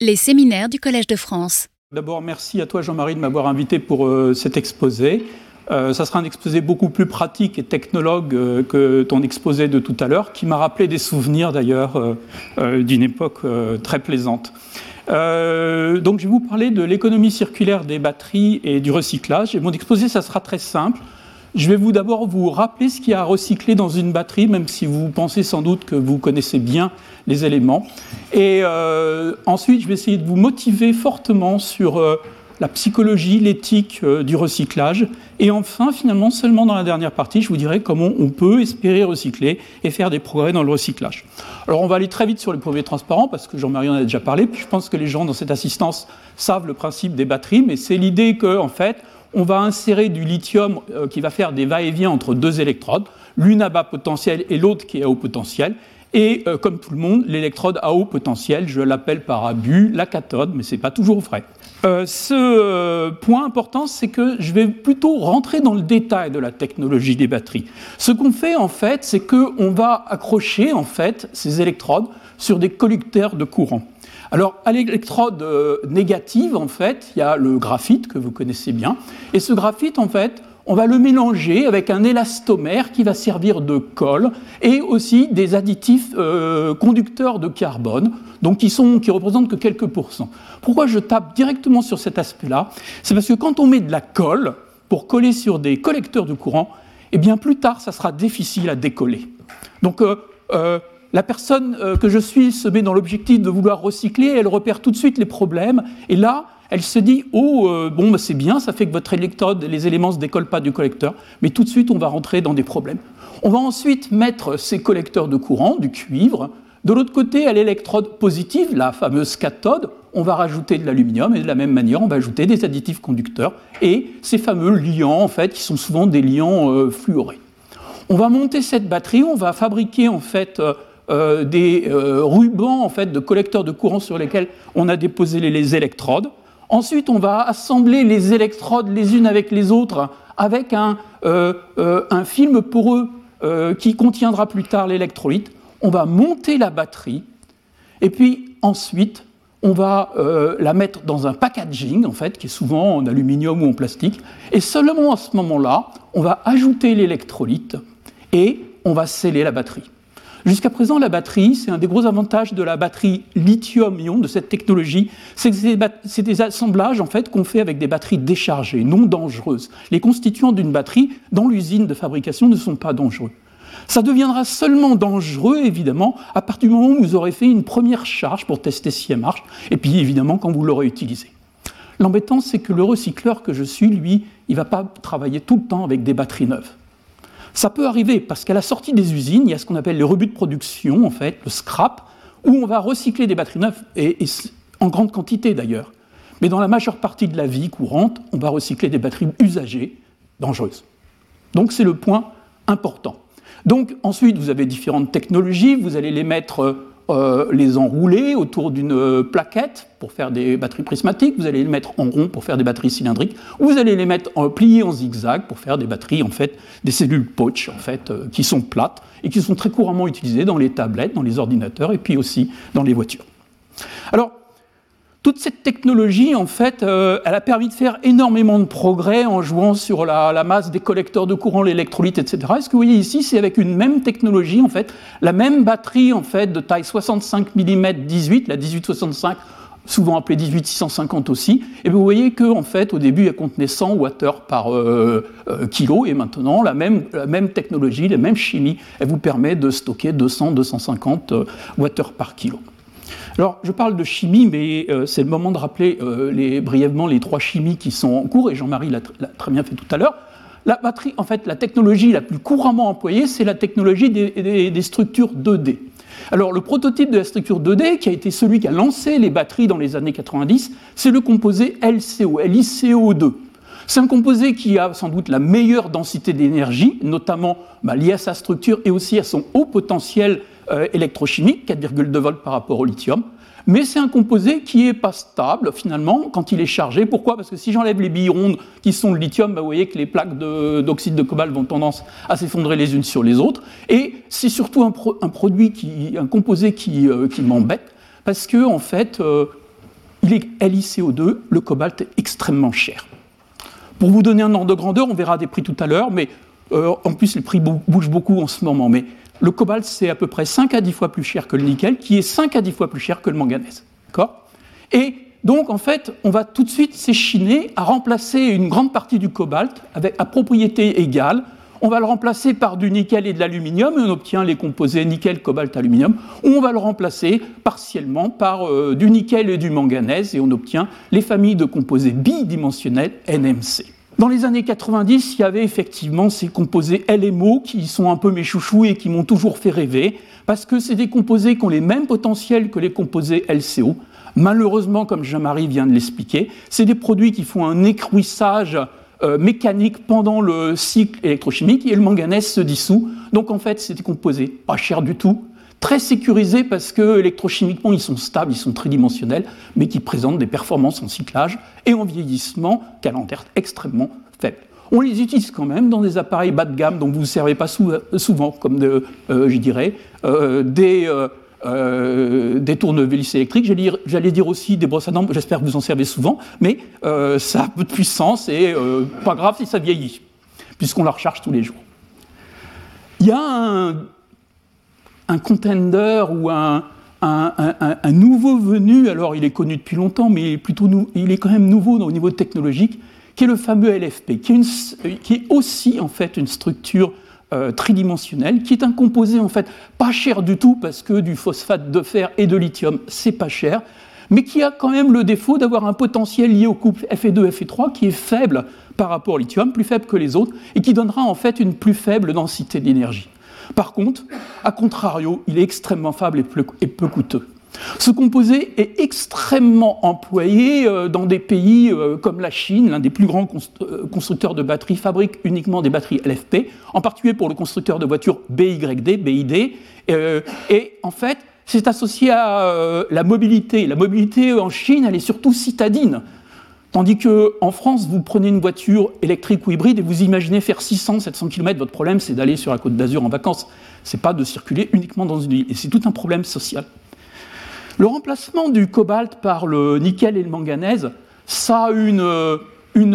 Les séminaires du Collège de France. D'abord, merci à toi Jean-Marie de m'avoir invité pour euh, cet exposé. Euh, ça sera un exposé beaucoup plus pratique et technologue euh, que ton exposé de tout à l'heure, qui m'a rappelé des souvenirs d'ailleurs d'une époque très plaisante. donc je vais vous parler de l'économie circulaire des batteries et du recyclage. Mon exposé, ça sera très simple. Je vais vous d'abord vous rappeler ce qu'il y a à recycler dans une batterie, même si vous pensez sans doute que vous connaissez bien les éléments. Et euh, ensuite, je vais essayer de vous motiver fortement sur euh, la psychologie, l'éthique euh, du recyclage. Et enfin, finalement, seulement dans la dernière partie, je vous dirai comment on peut espérer recycler et faire des progrès dans le recyclage. Alors, on va aller très vite sur les premiers transparents, parce que Jean-Marie en a déjà parlé. Puis je pense que les gens dans cette assistance savent le principe des batteries, mais c'est l'idée que, en fait, on va insérer du lithium qui va faire des va-et-vient entre deux électrodes, l'une à bas potentiel et l'autre qui est à haut potentiel. Et euh, comme tout le monde, l'électrode à haut potentiel, je l'appelle par abus la cathode, mais ce n'est pas toujours vrai. Euh, ce euh, point important, c'est que je vais plutôt rentrer dans le détail de la technologie des batteries. Ce qu'on fait en fait, c'est qu'on va accrocher en fait ces électrodes sur des collecteurs de courant. Alors, à l'électrode négative, en fait, il y a le graphite que vous connaissez bien. Et ce graphite, en fait, on va le mélanger avec un élastomère qui va servir de colle et aussi des additifs euh, conducteurs de carbone, donc qui, sont, qui représentent que quelques pourcents. Pourquoi je tape directement sur cet aspect-là? C'est parce que quand on met de la colle pour coller sur des collecteurs de courant, eh bien plus tard, ça sera difficile à décoller. Donc euh, euh, la personne que je suis se met dans l'objectif de vouloir recycler, elle repère tout de suite les problèmes, et là, elle se dit Oh, euh, bon, bah, c'est bien, ça fait que votre électrode, les éléments ne se décollent pas du collecteur, mais tout de suite, on va rentrer dans des problèmes. On va ensuite mettre ces collecteurs de courant, du cuivre. De l'autre côté, à l'électrode positive, la fameuse cathode, on va rajouter de l'aluminium et de la même manière, on va ajouter des additifs conducteurs et ces fameux liants, en fait, qui sont souvent des liants euh, fluorés. On va monter cette batterie, on va fabriquer en fait euh, des rubans en fait de collecteurs de courant sur lesquels on a déposé les électrodes. Ensuite, on va assembler les électrodes les unes avec les autres avec un, euh, euh, film poreux euh, qui contiendra plus tard l'électrolyte. On va monter la batterie et puis ensuite, on va la mettre dans un packaging, en fait, qui est souvent en aluminium ou en plastique. Et seulement à ce moment-là, on va ajouter l'électrolyte et on va sceller la batterie. Jusqu'à présent, la batterie, c'est un des gros avantages de la batterie lithium-ion, de cette technologie, c'est que c'est des assemblages en fait qu'on fait avec des batteries déchargées, non dangereuses. Les constituants d'une batterie dans l'usine de fabrication ne sont pas dangereux. Ça deviendra seulement dangereux, évidemment, à partir du moment où vous aurez fait une première charge pour tester si elle marche, et puis évidemment quand vous l'aurez utilisée. L'embêtant, c'est que le recycleur que je suis, lui, il ne va pas travailler tout le temps avec des batteries neuves. Ça peut arriver parce qu'à la sortie des usines, il y a ce qu'on appelle les rebuts de production, en fait, le scrap, où on va recycler des batteries neuves, et, en grande quantité d'ailleurs. Mais dans la majeure partie de la vie courante, on va recycler des batteries usagées, dangereuses. Donc c'est le point important. Donc ensuite, vous avez différentes technologies, vous allez les mettre euh, les enrouler autour d'une euh, plaquette pour faire des batteries prismatiques, vous allez les mettre en rond pour faire des batteries cylindriques, ou vous allez les mettre en, pliées en zigzag pour faire des batteries, en fait, des cellules pouch, en fait, euh, qui sont plates et qui sont très couramment utilisées dans les tablettes, dans les ordinateurs et puis aussi dans les voitures. Alors, toute cette technologie, en fait, euh, elle a permis de faire énormément de progrès en jouant sur la, masse des collecteurs de courant, l'électrolyte, etc. Et ce que vous voyez ici, c'est avec une même technologie, en fait, la même batterie, en fait, de taille 65 mm 18, la 1865, souvent appelée 18650 aussi. Et vous voyez que, en fait, au début, elle contenait 100 Wh par euh, euh, kilo, et maintenant, la même, la même technologie, la même chimie, elle vous permet de stocker 200-250 Wh par kilo. Alors, je parle de chimie, mais euh, c'est le moment de rappeler euh, brièvement les trois chimies qui sont en cours, et Jean-Marie l'a très bien fait tout à l'heure. La batterie, en fait, la technologie la plus couramment employée, c'est la technologie des, structures 2D. Alors, le prototype de la structure 2D, qui a été celui qui a lancé les batteries dans les années 90, c'est le composé LCO, LiCO2. C'est un composé qui a sans doute la meilleure densité d'énergie, notamment bah, liée à sa structure et aussi à son haut potentiel électrochimique, 4,2 volts par rapport au lithium. Mais c'est un composé qui n'est pas stable finalement quand il est chargé. Pourquoi? Parce que si j'enlève les billes rondes qui sont le lithium, bah, vous voyez que les plaques d'oxyde de, cobalt vont tendance à s'effondrer les unes sur les autres. Et c'est surtout un, produit, qui, un composé qui, euh, qui m'embête parce que en fait, euh, il est LiCO2, le cobalt est extrêmement cher. Pour vous donner un ordre de grandeur, on verra des prix tout à l'heure, mais euh, en plus les prix bougent beaucoup en ce moment. Mais le cobalt, c'est à peu près 5 à 10 fois plus cher que le nickel, qui est 5 à 10 fois plus cher que le manganèse. Et donc, en fait, on va tout de suite s'échiner à remplacer une grande partie du cobalt avec, à propriété égale. On va le remplacer par du nickel et de l'aluminium et on obtient les composés nickel, cobalt, aluminium. Ou on va le remplacer partiellement par euh, du nickel et du manganèse et on obtient les familles de composés bidimensionnels NMC. Dans les années 90, il y avait effectivement ces composés LMO qui sont un peu mes chouchous et qui m'ont toujours fait rêver, parce que c'est des composés qui ont les mêmes potentiels que les composés LCO. Malheureusement, comme Jean-Marie vient de l'expliquer, c'est des produits qui font un écrouissage euh, mécanique pendant le cycle électrochimique et le manganèse se dissout. Donc en fait, c'est des composés pas chers du tout, très sécurisés parce que électrochimiquement ils sont stables, ils sont tridimensionnels, mais qui présentent des performances en cyclage et en vieillissement calendaire extrêmement faibles. On les utilise quand même dans des appareils bas de gamme dont vous ne servez pas souvent, comme euh, je dirais, euh, des, euh, des tournevis électriques. J'allais dire aussi des brosses à dents, j'espère que vous en servez souvent, mais ça a peu de puissance et pas grave si ça vieillit, puisqu'on la recharge tous les jours. Il y a un un contender ou un, nouveau venu, alors il est connu depuis longtemps, mais il est, plutôt il est quand même nouveau au niveau technologique, qui est le fameux LFP, qui est, aussi en fait une structure euh, tridimensionnelle, qui est un composé en fait pas cher du tout parce que du phosphate de fer et de lithium c'est pas cher, mais qui a quand même le défaut d'avoir un potentiel lié au couple Fe2 Fe3 qui est faible par rapport au lithium, plus faible que les autres, et qui donnera en fait une plus faible densité d'énergie. Par contre, à contrario, il est extrêmement faible et peu coûteux. Ce composé est extrêmement employé euh, dans des pays euh, comme la Chine, l'un des plus grands euh, constructeurs de batteries, fabrique uniquement des batteries LFP, en particulier pour le constructeur de voitures BYD, BID. Et en fait, c'est associé à la mobilité. La mobilité en Chine, elle est surtout citadine. Tandis qu'en France, vous prenez une voiture électrique ou hybride et vous imaginez faire 600-700 km, votre problème c'est d'aller sur la côte d'Azur en vacances. Ce n'est pas de circuler uniquement dans une ville. Et c'est tout un problème social. Le remplacement du cobalt par le nickel et le manganèse, ça a une, une,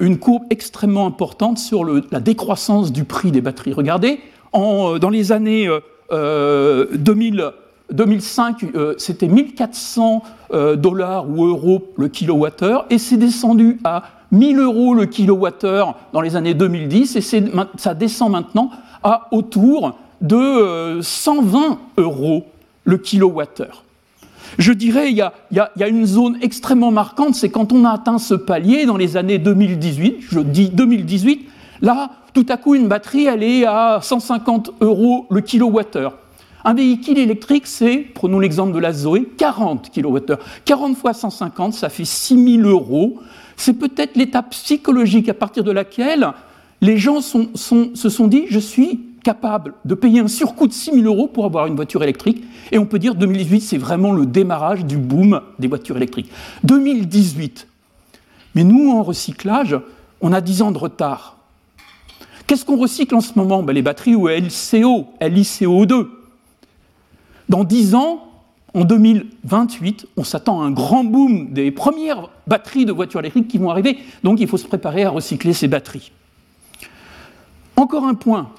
une courbe extrêmement importante sur la décroissance du prix des batteries. Regardez, en, dans les années euh, 2000, 2005, euh, c'était 1400 euh, dollars ou euros le kilowattheure, et c'est descendu à 1000 euros le kilowattheure dans les années 2010, et ça descend maintenant à autour de 120 euh, euros le kilowattheure. Je dirais, il y, a, il y, a, une zone extrêmement marquante, c'est quand on a atteint ce palier dans les années 2018, je dis 2018, là, tout à coup, une batterie, elle est à 150 euros le kilowattheure. Un véhicule électrique, c'est, prenons l'exemple de la Zoé, 40 kWh. 40 fois 150, ça fait 6 000 euros. C'est peut-être l'étape psychologique à partir de laquelle les gens se sont dit je suis capable de payer un surcoût de 6 000 euros pour avoir une voiture électrique. Et on peut dire 2018, c'est vraiment le démarrage du boom des voitures électriques. 2018. Mais nous, en recyclage, on a 10 ans de retard. Qu'est-ce qu'on recycle en ce moment? Ben, Les batteries ou LCO, LiCO2. Dans 10 ans, en 2028, on s'attend à un grand boom des premières batteries de voitures électriques qui vont arriver. Donc il faut se préparer à recycler ces batteries. Encore un point,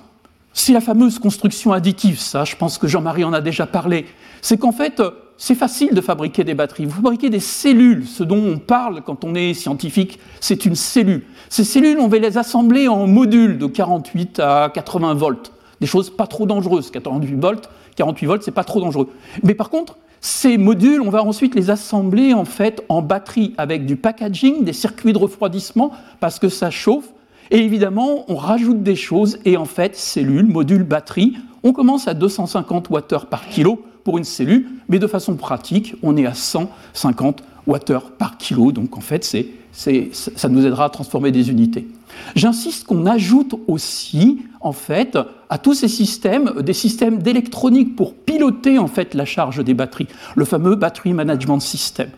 c'est la fameuse construction additive. Ça, je pense que Jean-Marie en a déjà parlé. C'est qu'en fait, c'est facile de fabriquer des batteries. Vous fabriquez des cellules. Ce dont on parle quand on est scientifique, c'est une cellule. Ces cellules, on va les assembler en modules de 48 à 80 volts. Des choses pas trop dangereuses. 48 volts, 48 volts, c'est pas trop dangereux. Mais par contre, ces modules, on va ensuite les assembler en fait en batterie avec du packaging, des circuits de refroidissement parce que ça chauffe. Et évidemment, on rajoute des choses et en fait, cellule, module, batterie, on commence à 250 Wh par kilo pour une cellule, mais de façon pratique, on est à 150 Wh par kilo. Donc en fait, c'est ça nous aidera à transformer des unités. J'insiste qu'on ajoute aussi, en fait, à tous ces systèmes, des systèmes d'électronique pour piloter, en fait, la charge des batteries, le fameux Battery Management System.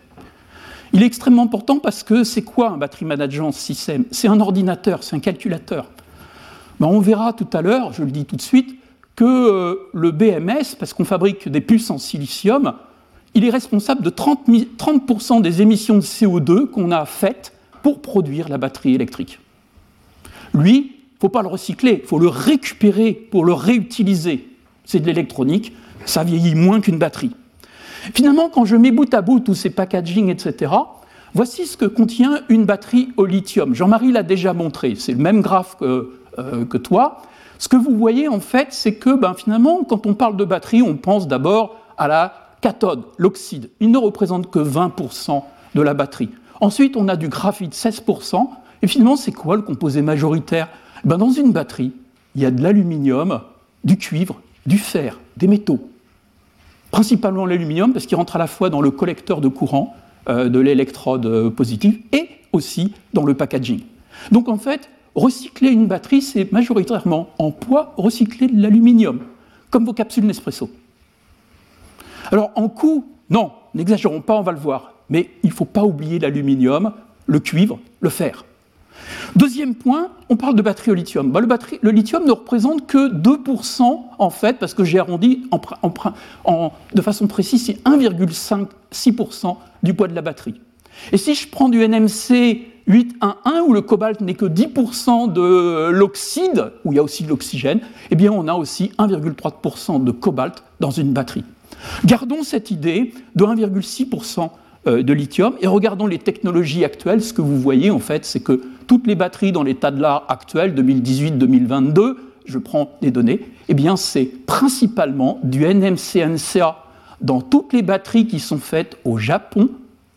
Il est extrêmement important parce que c'est quoi un Battery Management System? C'est un ordinateur, c'est un calculateur. Ben, on verra tout à l'heure, je le dis tout de suite, que euh, le BMS, parce qu'on fabrique des puces en silicium, il est responsable de 30%, des émissions de CO2 qu'on a faites pour produire la batterie électrique. Lui, faut pas le recycler, faut le récupérer pour le réutiliser. C'est de l'électronique, ça vieillit moins qu'une batterie. Finalement, quand je mets bout à bout tous ces packaging, etc., voici ce que contient une batterie au lithium. Jean-Marie l'a déjà montré, c'est le même graphe que, euh, toi. Ce que vous voyez, en fait, c'est que ben, finalement, quand on parle de batterie, on pense d'abord à la cathode, l'oxyde. Il ne représente que 20% de la batterie. Ensuite, on a du graphite, 16%. Et finalement, c'est quoi le composé majoritaire? Ben, Dans une batterie, il y a de l'aluminium, du cuivre, du fer, des métaux principalement l'aluminium, parce qu'il rentre à la fois dans le collecteur de courant euh, de l'électrode euh, positive et aussi dans le packaging. Donc en fait, recycler une batterie, c'est majoritairement en poids recycler de l'aluminium, comme vos capsules Nespresso. Alors en coût, non, n'exagérons pas, on va le voir, mais il ne faut pas oublier l'aluminium, le cuivre, le fer. Deuxième point, on parle de batterie au lithium. Bah, le, lithium ne représente que 2% en fait, parce que j'ai arrondi de façon précise, c'est 1,6% du poids de la batterie. Et si je prends du NMC 811 où le cobalt n'est que 10% de l'oxyde, où il y a aussi de l'oxygène, eh bien on a aussi 1,3% de cobalt dans une batterie. Gardons cette idée de 1,6% euh, de lithium. Et regardons les technologies actuelles. Ce que vous voyez, en fait, c'est que toutes les batteries dans l'état de l'art actuel, 2018-2022, je prends les données, eh bien, c'est principalement du NMC-NCA dans toutes les batteries qui sont faites au Japon,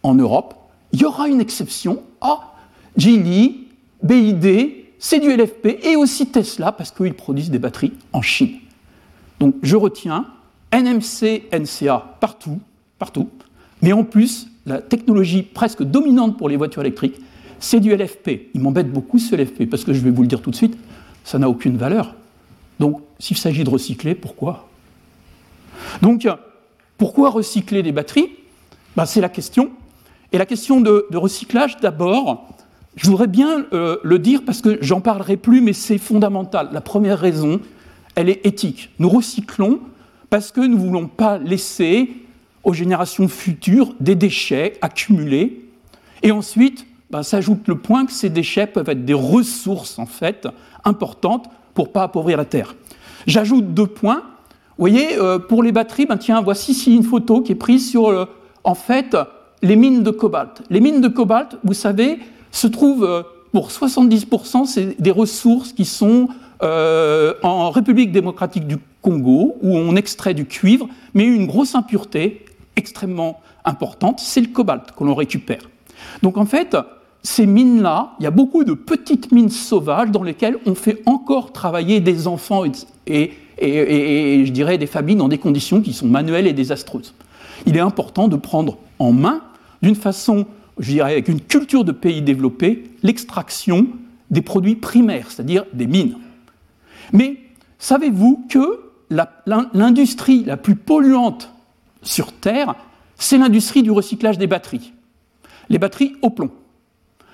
en Europe. Il y aura une exception à Geely, BID, c'est du LFP et aussi Tesla parce qu'ils produisent des batteries en Chine. Donc je retiens NMC, NCA partout, partout, mais en plus la technologie presque dominante pour les voitures électriques, c'est du LFP. Il m'embête beaucoup ce LFP, parce que je vais vous le dire tout de suite, ça n'a aucune valeur. Donc, s'il s'agit de recycler, pourquoi? Donc, pourquoi recycler des batteries? Ben, C'est la question. Et la question de, recyclage, d'abord, je voudrais bien euh, le dire parce que j'en parlerai plus, mais c'est fondamental. La première raison, elle est éthique. Nous recyclons parce que nous ne voulons pas laisser aux générations futures des déchets accumulés. Et ensuite, ben, s'ajoute le point que ces déchets peuvent être des ressources en fait importantes pour ne pas appauvrir la Terre. J'ajoute deux points. Vous voyez, euh, pour les batteries, ben, tiens, voici ici une photo qui est prise sur euh, en fait les mines de cobalt. Les mines de cobalt, vous savez, se trouvent euh, pour 70%, c'est des ressources qui sont en République démocratique du Congo, où on extrait du cuivre, mais une grosse impureté extrêmement importante, c'est le cobalt que l'on récupère. Donc en fait, ces mines-là, il y a beaucoup de petites mines sauvages dans lesquelles on fait encore travailler des enfants et, je dirais des familles dans des conditions qui sont manuelles et désastreuses. Il est important de prendre en main, d'une façon, je dirais, avec une culture de pays développé, l'extraction des produits primaires, c'est-à-dire des mines. Mais savez-vous que l'industrie la plus polluante sur Terre, c'est l'industrie du recyclage des batteries. Les batteries au plomb.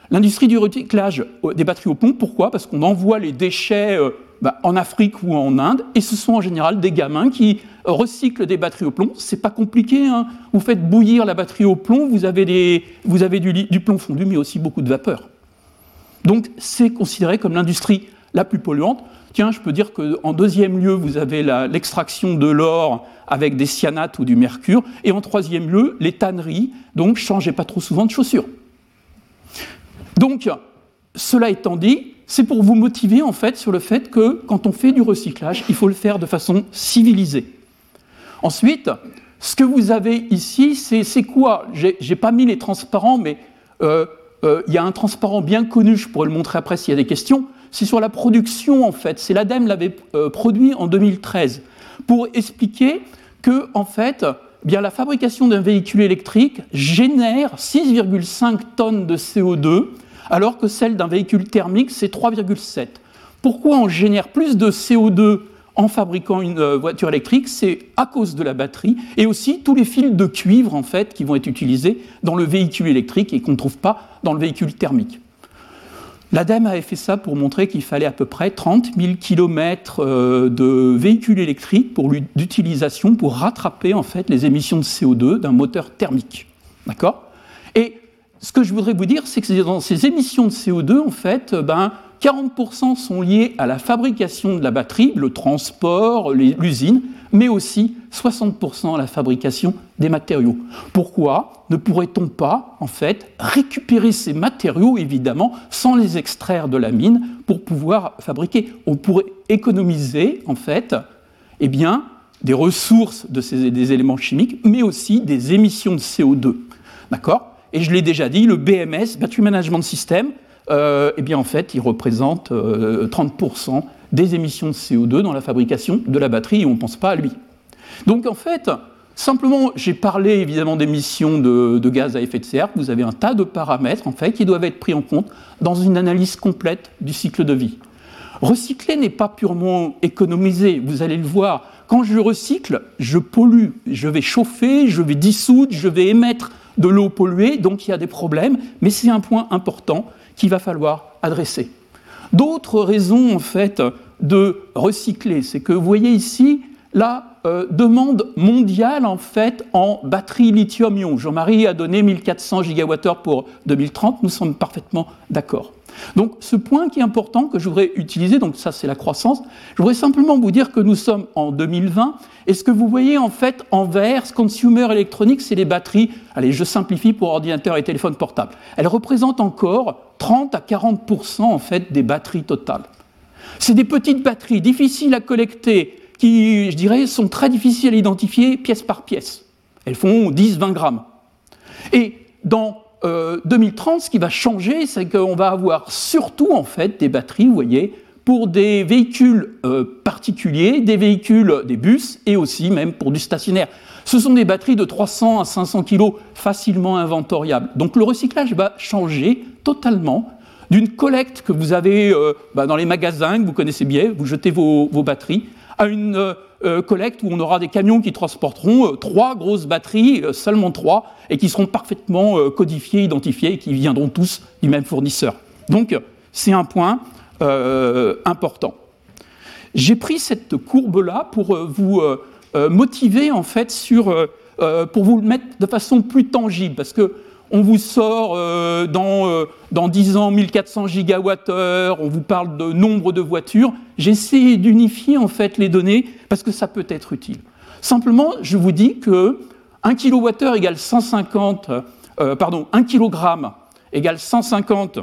L'industrie du recyclage des batteries au plomb, pourquoi? Parce qu'on envoie les déchets euh, bah, en Afrique ou en Inde, et ce sont en général des gamins qui recyclent des batteries au plomb. C'est pas compliqué, hein. vous faites bouillir la batterie au plomb, vous avez, du plomb fondu, mais aussi beaucoup de vapeur. Donc c'est considéré comme l'industrie la plus polluante. Tiens, je peux dire qu'en deuxième lieu, vous avez l'extraction de l'or avec des cyanates ou du mercure. Et en troisième lieu, les tanneries. Donc, changez pas trop souvent de chaussures. Donc, cela étant dit, c'est pour vous motiver en fait sur le fait que quand on fait du recyclage, il faut le faire de façon civilisée. Ensuite, ce que vous avez ici, c'est quoi? J'ai pas mis les transparents, mais euh, euh, il y a un transparent bien connu, je pourrais le montrer après s'il y a des questions c'est sur la production en fait. C'est l'ADEME l'avait euh, produit en 2013 pour expliquer que en fait, eh la fabrication d'un véhicule électrique génère 6,5 tonnes de CO2 alors que celle d'un véhicule thermique c'est 3,7. Pourquoi on génère plus de CO2 en fabriquant une euh, voiture électrique, c'est à cause de la batterie et aussi tous les fils de cuivre qui vont être utilisés dans le véhicule électrique et qu'on ne trouve pas dans le véhicule thermique. L'ADEME avait fait ça pour montrer qu'il fallait à peu près 30 000 km de véhicules électriques d'utilisation pour rattraper en fait les émissions de CO2 d'un moteur thermique. D'accord? Et ce que je voudrais vous dire, c'est que dans ces émissions de CO2, en fait, ben, 40% sont liés à la fabrication de la batterie, le transport, l'usine, mais aussi 60% à la fabrication des matériaux. Pourquoi ne pourrait-on pas, en fait, récupérer ces matériaux, évidemment, sans les extraire de la mine pour pouvoir fabriquer? On pourrait économiser, en fait, eh bien, des ressources de ces, des éléments chimiques, mais aussi des émissions de CO2. D'accord? Et je l'ai déjà dit, le BMS, Battery Management System, eh bien, en fait, il représente 30% euh, des émissions de CO2 dans la fabrication de la batterie et on ne pense pas à lui. Donc en fait, simplement, j'ai parlé évidemment d'émissions de, gaz à effet de serre. Vous avez un tas de paramètres en fait qui doivent être pris en compte dans une analyse complète du cycle de vie. Recycler n'est pas purement économiser, vous allez le voir. Quand je recycle, je pollue, je vais chauffer, je vais dissoudre, je vais émettre de l'eau polluée, donc il y a des problèmes, mais c'est un point important qu'il va falloir adresser. D'autres raisons, en fait, de recycler, c'est que vous voyez ici la euh, demande mondiale, en fait, en batterie lithium-ion. Jean-Marie a donné 1400 gigawattheures pour 2030, nous sommes parfaitement d'accord. Donc ce point qui est important que je voudrais utiliser, donc ça c'est la croissance, je voudrais simplement vous dire que nous sommes en 2020 et ce que vous voyez en fait en vert, consumer électronique, c'est les batteries, allez je simplifie pour ordinateur et téléphone portable. Elles représentent encore 30 à 40% en fait des batteries totales. C'est des petites batteries difficiles à collecter qui, je dirais, sont très difficiles à identifier pièce par pièce. Elles font 10-20 grammes. Et dans 2030, euh, ce qui va changer, c'est qu'on va avoir surtout en fait des batteries, vous voyez, pour des véhicules euh, particuliers, des véhicules, des bus et aussi même pour du stationnaire. Ce sont des batteries de 300 à 500 kg facilement inventoriables. Donc le recyclage va changer totalement d'une collecte que vous avez euh, bah, dans les magasins, que vous connaissez bien, vous jetez vos, batteries, à une euh, collecte où on aura des camions qui transporteront euh, trois grosses batteries, seulement trois, et qui seront parfaitement codifiées, identifiées, et qui viendront tous du même fournisseur. Donc c'est un point important. J'ai pris cette courbe-là pour vous motiver en fait sur, pour vous le mettre de façon plus tangible, parce que on vous sort euh, dans, euh, dans 10 ans 1400 gigawattheures, on vous parle de nombre de voitures. J'essaie d'unifier en fait les données parce que ça peut être utile. Simplement, je vous dis que 1 kWh égale 150, euh, pardon, 1 kg égale 150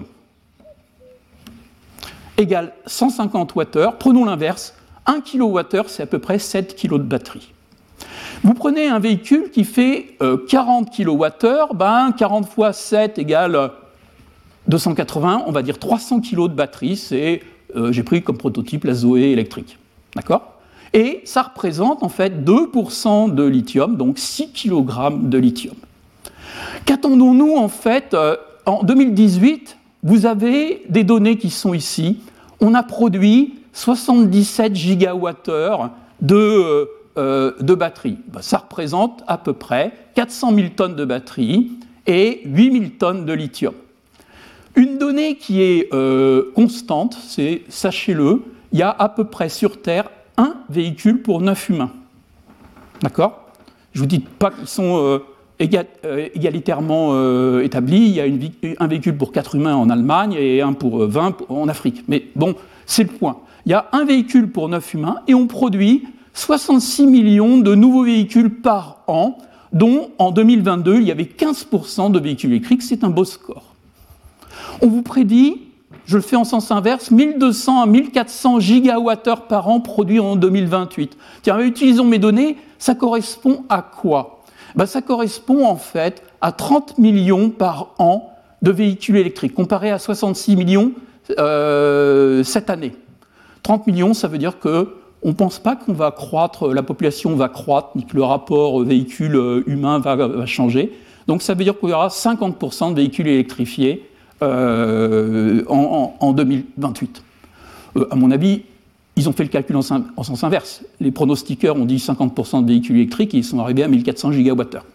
égale 150 Wh. Prenons l'inverse, 1 kWh c'est à peu près 7 kg de batterie. Vous prenez un véhicule qui fait 40 kWh, ben 40 fois 7 égale 280, on va dire 300 kg de batterie, c'est, euh, j'ai pris comme prototype la Zoé électrique. D'accord? Et ça représente en fait 2% de lithium, donc 6 kg de lithium. Qu'attendons-nous en fait euh, En 2018, vous avez des données qui sont ici. On a produit 77 gigawattheures de euh, de batterie. Bah, ça représente à peu près 400 000 tonnes de batterie et 8 000 tonnes de lithium. Une donnée qui est euh, constante, c'est, sachez-le, il y a à peu près sur Terre un véhicule pour 9 humains. D'accord? Je ne vous dis pas qu'ils sont euh, égalitairement établis. Il y a un véhicule pour 4 humains en Allemagne et un pour 20 en Afrique. Mais bon, c'est le point. Il y a un véhicule pour 9 humains et on produit 66 millions de nouveaux véhicules par an, dont en 2022, il y avait 15% de véhicules électriques. C'est un beau score. On vous prédit, je le fais en sens inverse, 1200 à 1400 gigawattheures par an produits en 2028. Tiens, utilisons mes données, ça correspond à quoi? Ben, Ça correspond en fait à 30 millions par an de véhicules électriques, comparé à 66 millions euh, cette année. 30 millions, ça veut dire que on ne pense pas qu'on va croître, la population va croître, ni que le rapport véhicule euh, humain va, changer. Donc ça veut dire qu'il y aura 50% de véhicules électrifiés euh, en, 2028. Euh, à mon avis, ils ont fait le calcul en, sens inverse. Les pronostiqueurs ont dit 50% de véhicules électriques et ils sont arrivés à 1400 gigawattheures.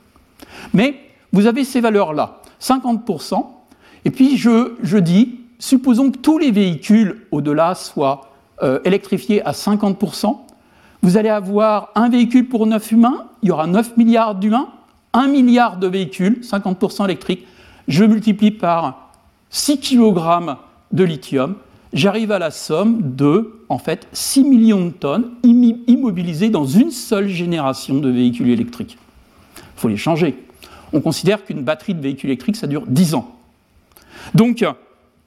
Mais vous avez ces valeurs-là, 50%, et puis je, je dis, supposons que tous les véhicules au-delà soient euh, électrifiés à 50%. Vous allez avoir un véhicule pour 9 humains, il y aura 9 milliards d'humains, 1 milliard de véhicules, 50% électriques. Je multiplie par 6 kg de lithium, j'arrive à la somme de, en fait, 6 millions de tonnes immobilisées dans une seule génération de véhicules électriques. Il faut les changer. On considère qu'une batterie de véhicule électrique, ça dure 10 ans. Donc,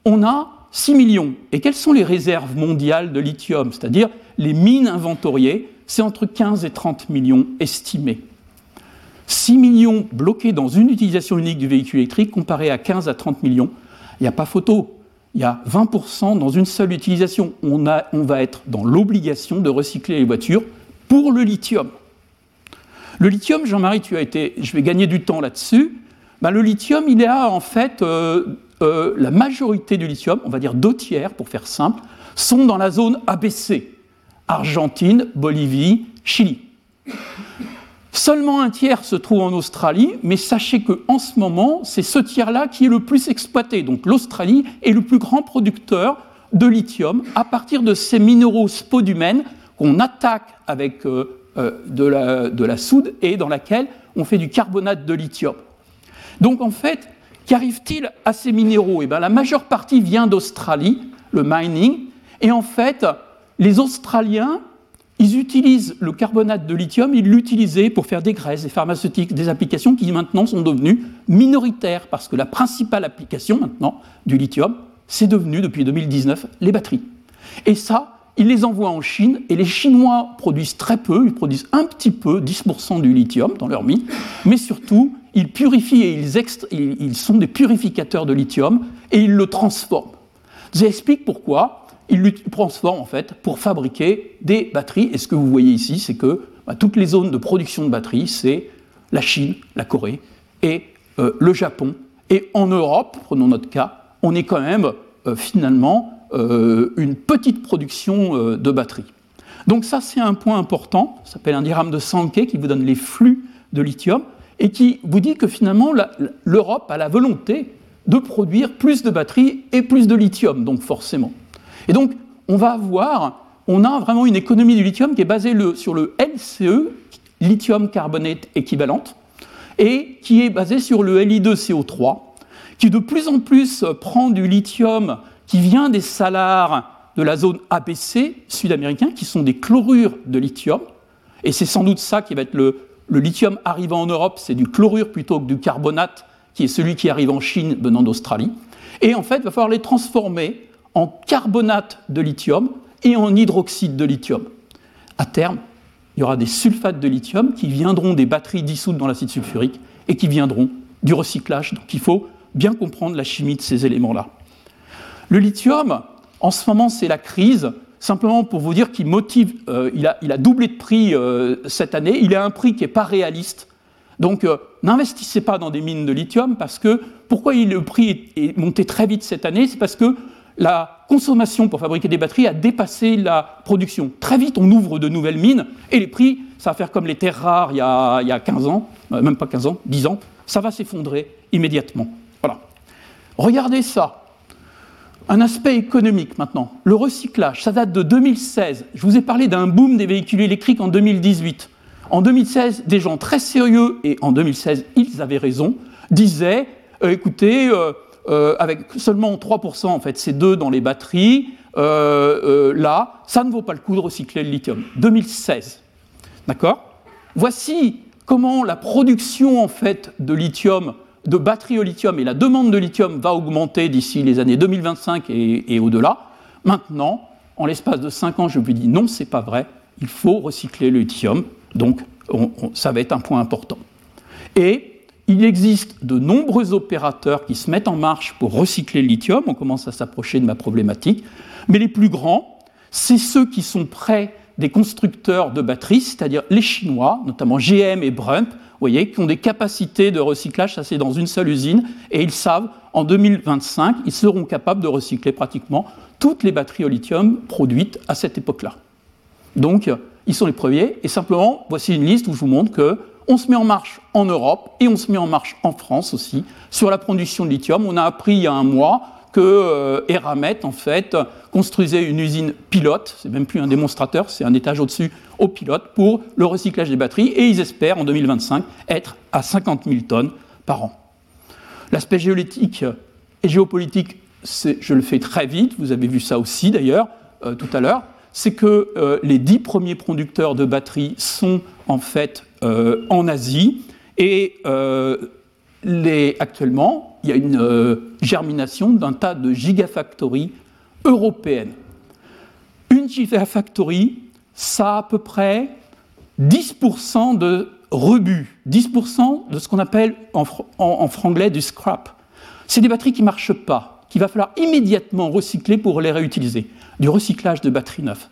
on a 6 millions. Et quelles sont les réserves mondiales de lithium? C'est-à-dire les mines inventoriées, c'est entre 15 et 30 millions estimés. 6 millions bloqués dans une utilisation unique du véhicule électrique comparé à 15 à 30 millions, il n'y a pas photo. Il y a 20% dans une seule utilisation. On, va être dans l'obligation de recycler les voitures pour le lithium. Le lithium, Jean-Marie, tu as été, je vais gagner du temps là-dessus. Ben, le lithium, il a en fait euh, euh, la majorité du lithium, on va dire deux tiers pour faire simple, sont dans la zone ABC Argentine, Bolivie, Chili. Seulement un tiers se trouve en Australie, mais sachez qu'en ce moment, c'est ce tiers-là qui est le plus exploité. Donc l'Australie est le plus grand producteur de lithium à partir de ces minéraux spodumènes qu'on attaque avec euh, euh, de, la, de, la, soude et dans laquelle on fait du carbonate de lithium. Donc en fait, qu'arrive-t-il à ces minéraux? Eh bien, La majeure partie vient d'Australie, le mining, et en fait, les Australiens ils utilisent le carbonate de lithium, ils l'utilisaient pour faire des graisses, des pharmaceutiques, des applications qui maintenant sont devenues minoritaires, parce que la principale application maintenant du lithium, c'est devenu depuis 2019 les batteries. Et ça, ils les envoient en Chine, et les Chinois produisent très peu, ils produisent un petit peu, 10% du lithium dans leur mine, mais surtout, ils purifient et ils, ils sont des purificateurs de lithium, et ils le transforment. J'explique pourquoi il le transforme en fait pour fabriquer des batteries. Et ce que vous voyez ici, c'est que bah, toutes les zones de production de batteries, c'est la Chine, la Corée et euh, le Japon. Et en Europe, prenons notre cas, on est quand même euh, finalement euh, une petite production de batteries. Donc ça, c'est un point important, ça s'appelle un diagramme de Sankey qui vous donne les flux de lithium et qui vous dit que finalement l'Europe a la volonté de produire plus de batteries et plus de lithium, donc forcément. Et donc, on va avoir, on a vraiment une économie du lithium qui est basée sur le LCE, lithium carbonate équivalente, et qui est basée sur le Li2CO3, qui de plus en plus prend du lithium qui vient des salars de la zone ABC sud-américain, qui sont des chlorures de lithium. Et c'est sans doute ça qui va être le, le lithium arrivant en Europe, c'est du chlorure plutôt que du carbonate, qui est celui qui arrive en Chine venant d'Australie. Et en fait, il va falloir les transformer en carbonate de lithium et en hydroxyde de lithium. À terme, il y aura des sulfates de lithium qui viendront des batteries dissoutes dans l'acide sulfurique et qui viendront du recyclage. Donc il faut bien comprendre la chimie de ces éléments-là. Le lithium, en ce moment, c'est la crise. Simplement pour vous dire qu'il motive, euh, il, a, doublé de prix euh, cette année. Il a un prix qui n'est pas réaliste. Donc euh, n'investissez pas dans des mines de lithium parce que pourquoi le prix est monté très vite cette année? C'est parce que la consommation pour fabriquer des batteries a dépassé la production. Très vite, on ouvre de nouvelles mines et les prix, ça va faire comme les terres rares il y a, 15 ans, même pas 15 ans, 10 ans, ça va s'effondrer immédiatement. Voilà. Regardez ça. Un aspect économique maintenant. Le recyclage, ça date de 2016. Je vous ai parlé d'un boom des véhicules électriques en 2018. En 2016, des gens très sérieux, et en 2016, ils avaient raison, disaient, euh, écoutez, euh, euh, avec seulement 3% en fait, c'est deux dans les batteries, là, ça ne vaut pas le coup de recycler le lithium. 2016. D'accord? Voici comment la production en fait de lithium, de batteries au lithium et la demande de lithium va augmenter d'ici les années 2025 et, au-delà. Maintenant, en l'espace de 5 ans, je vous dis non, c'est pas vrai. Il faut recycler le lithium. Donc, ça va être un point important. Et il existe de nombreux opérateurs qui se mettent en marche pour recycler le lithium, on commence à s'approcher de ma problématique, mais les plus grands, c'est ceux qui sont près des constructeurs de batteries, c'est-à-dire les Chinois, notamment GM et Brump, qui ont des capacités de recyclage, ça c'est dans une seule usine, et ils savent, en 2025, ils seront capables de recycler pratiquement toutes les batteries au lithium produites à cette époque-là. Donc, ils sont les premiers, et simplement, voici une liste où je vous montre que on se met en marche en Europe et on se met en marche en France aussi sur la production de lithium. On a appris il y a un mois que euh, Eramet, en fait, construisait une usine pilote, c'est même plus un démonstrateur, c'est un étage au-dessus, au pilote, pour le recyclage des batteries, et ils espèrent en 2025 être à 50 000 tonnes par an. L'aspect géopolitique et géopolitique, je le fais très vite, vous avez vu ça aussi d'ailleurs euh, tout à l'heure, c'est que euh, les dix premiers producteurs de batteries sont en fait en Asie, et actuellement, il y a une euh, germination d'un tas de gigafactories européennes. Une gigafactory, ça a à peu près 10% de rebut, 10% de ce qu'on appelle en, en, franglais du scrap. C'est des batteries qui ne marchent pas, qu'il va falloir immédiatement recycler pour les réutiliser. Du recyclage de batteries neuves.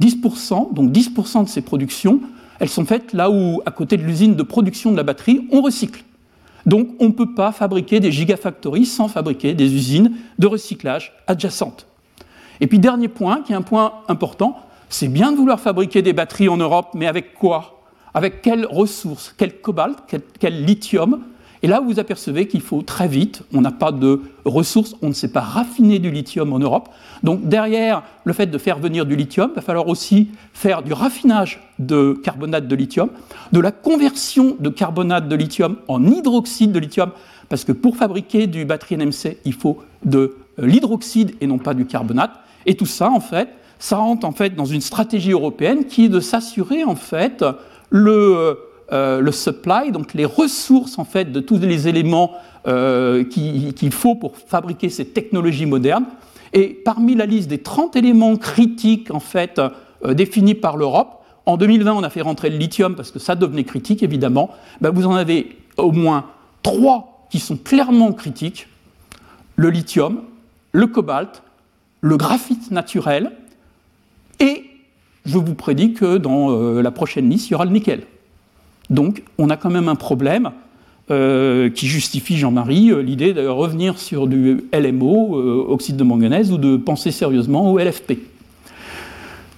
10%, donc 10% de ces productions, elles sont faites là où, à côté de l'usine de production de la batterie, on recycle. Donc on ne peut pas fabriquer des gigafactories sans fabriquer des usines de recyclage adjacentes. Et puis dernier point, qui est un point important, c'est bien de vouloir fabriquer des batteries en Europe, mais avec quoi? Avec quelles ressources? Quel cobalt? Quel lithium? Et là, vous apercevez qu'il faut très vite, on n'a pas de ressources, on ne sait pas raffiner du lithium en Europe. Donc derrière le fait de faire venir du lithium, il va falloir aussi faire du raffinage de carbonate de lithium, de la conversion de carbonate de lithium en hydroxyde de lithium, parce que pour fabriquer du batterie NMC, il faut de euh, l'hydroxyde et non pas du carbonate. Et tout ça, en fait, ça rentre en fait dans une stratégie européenne qui est de s'assurer en fait le euh, euh, le supply, donc les ressources en fait de tous les éléments euh, qu'il faut pour fabriquer ces technologies modernes. Et parmi la liste des 30 éléments critiques en fait euh, définis par l'Europe, en 2020 on a fait rentrer le lithium parce que ça devenait critique évidemment. Ben, vous en avez au moins trois qui sont clairement critiques le lithium, le cobalt, le graphite naturel et je vous prédis que dans la prochaine liste, il y aura le nickel. Donc on a quand même un problème euh, qui justifie, Jean-Marie, euh, l'idée de revenir sur du LMO, euh, oxyde de manganèse, ou de penser sérieusement au LFP.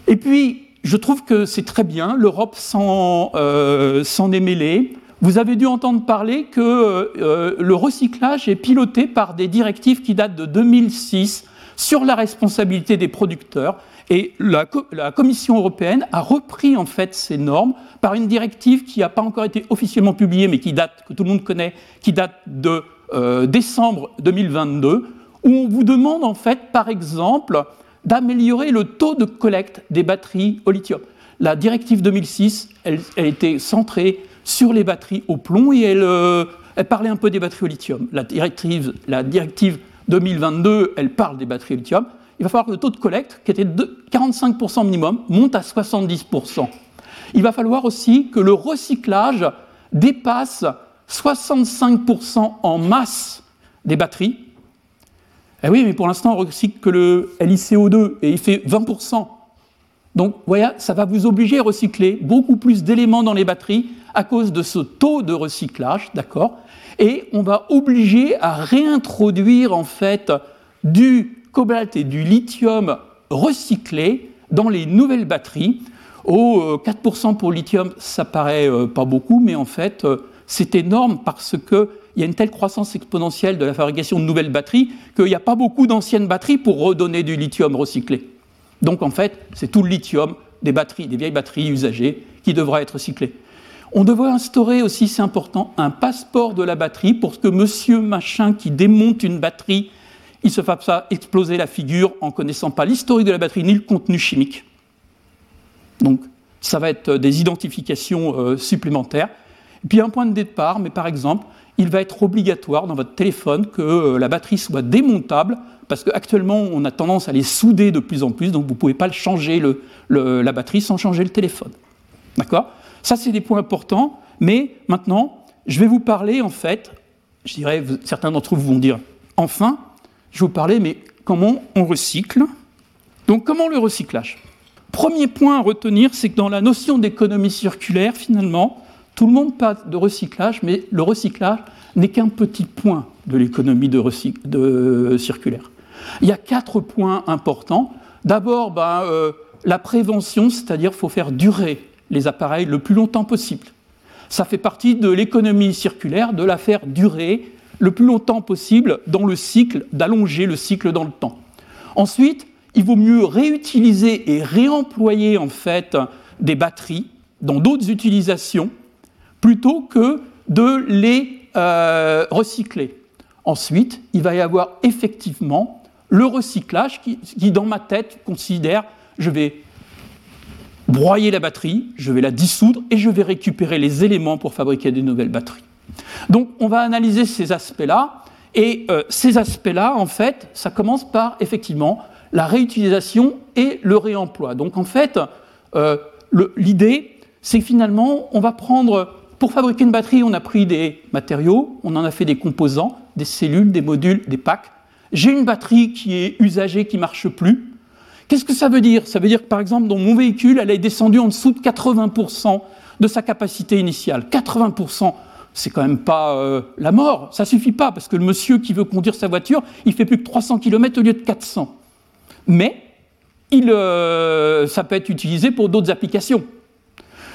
Et puis, je trouve que c'est très bien, l'Europe s'en est mêlée. Vous avez dû entendre parler que le recyclage est piloté par des directives qui datent de 2006 sur la responsabilité des producteurs. Et la, Commission européenne a repris en fait ces normes par une directive qui n'a pas encore été officiellement publiée, mais qui date, que tout le monde connaît, qui date de euh, décembre 2022, où on vous demande en fait, par exemple, d'améliorer le taux de collecte des batteries au lithium. La directive 2006, elle, était centrée sur les batteries au plomb et elle, euh, elle, parlait un peu des batteries au lithium. La directive, la directive 2022, elle parle des batteries au lithium. Il va falloir que le taux de collecte, qui était de 45% minimum, monte à 70% il va falloir aussi que le recyclage dépasse 65% en masse des batteries. Eh oui, mais pour l'instant, on recycle que le LiCO2 et il fait 20%. Donc, voyez, ça va vous obliger à recycler beaucoup plus d'éléments dans les batteries à cause de ce taux de recyclage, d'accord? Et on va obliger à réintroduire en fait du cobalt et du lithium recyclés dans les nouvelles batteries Oh, 4% pour lithium, ça paraît euh, pas beaucoup, mais en fait, euh, c'est énorme parce qu'il y a une telle croissance exponentielle de la fabrication de nouvelles batteries qu'il n'y a pas beaucoup d'anciennes batteries pour redonner du lithium recyclé. Donc en fait, c'est tout le lithium des batteries, des vieilles batteries usagées qui devra être recyclé. On devrait instaurer aussi, c'est important, un passeport de la batterie pour que monsieur machin qui démonte une batterie, il se fasse pas exploser la figure en connaissant pas l'historique de la batterie ni le contenu chimique. Donc, ça va être des identifications euh, supplémentaires. Et puis, un point de départ, mais par exemple, il va être obligatoire dans votre téléphone que euh, la batterie soit démontable, parce qu'actuellement, on a tendance à les souder de plus en plus, donc vous ne pouvez pas changer la batterie sans changer le téléphone. D'accord? Ça, c'est des points importants, mais maintenant, je vais vous parler, en fait, je dirais, certains d'entre vous vont dire, enfin, je vous parler, mais comment on recycle Donc, comment le recyclage? Premier point à retenir, c'est que dans la notion d'économie circulaire, finalement, tout le monde parle de recyclage, mais le recyclage n'est qu'un petit point de l'économie de, circulaire. Il y a quatre points importants. D'abord, ben, euh, la prévention, c'est-à-dire qu'il faut faire durer les appareils le plus longtemps possible. Ça fait partie de l'économie circulaire, de la faire durer le plus longtemps possible dans le cycle, d'allonger le cycle dans le temps. Ensuite, il vaut mieux réutiliser et réemployer en fait des batteries dans d'autres utilisations plutôt que de les euh, recycler. Ensuite, il va y avoir effectivement le recyclage qui, dans ma tête, considère je vais broyer la batterie, je vais la dissoudre et je vais récupérer les éléments pour fabriquer des nouvelles batteries. Donc on va analyser ces aspects-là, et euh, ces aspects-là, en fait, ça commence par effectivement la réutilisation et le réemploi. Donc en fait, euh, l'idée, c'est que finalement, on va prendre, pour fabriquer une batterie, on a pris des matériaux, on en a fait des composants, des cellules, des modules, des packs. J'ai une batterie qui est usagée, qui ne marche plus. Qu'est-ce que ça veut dire? Ça veut dire que par exemple, dans mon véhicule, elle est descendue en dessous de 80% de sa capacité initiale. 80%, c'est quand même pas euh, la mort. Ça suffit pas, parce que le monsieur qui veut conduire sa voiture, il fait plus que 300 km au lieu de 400. Mais il, euh, ça peut être utilisé pour d'autres applications.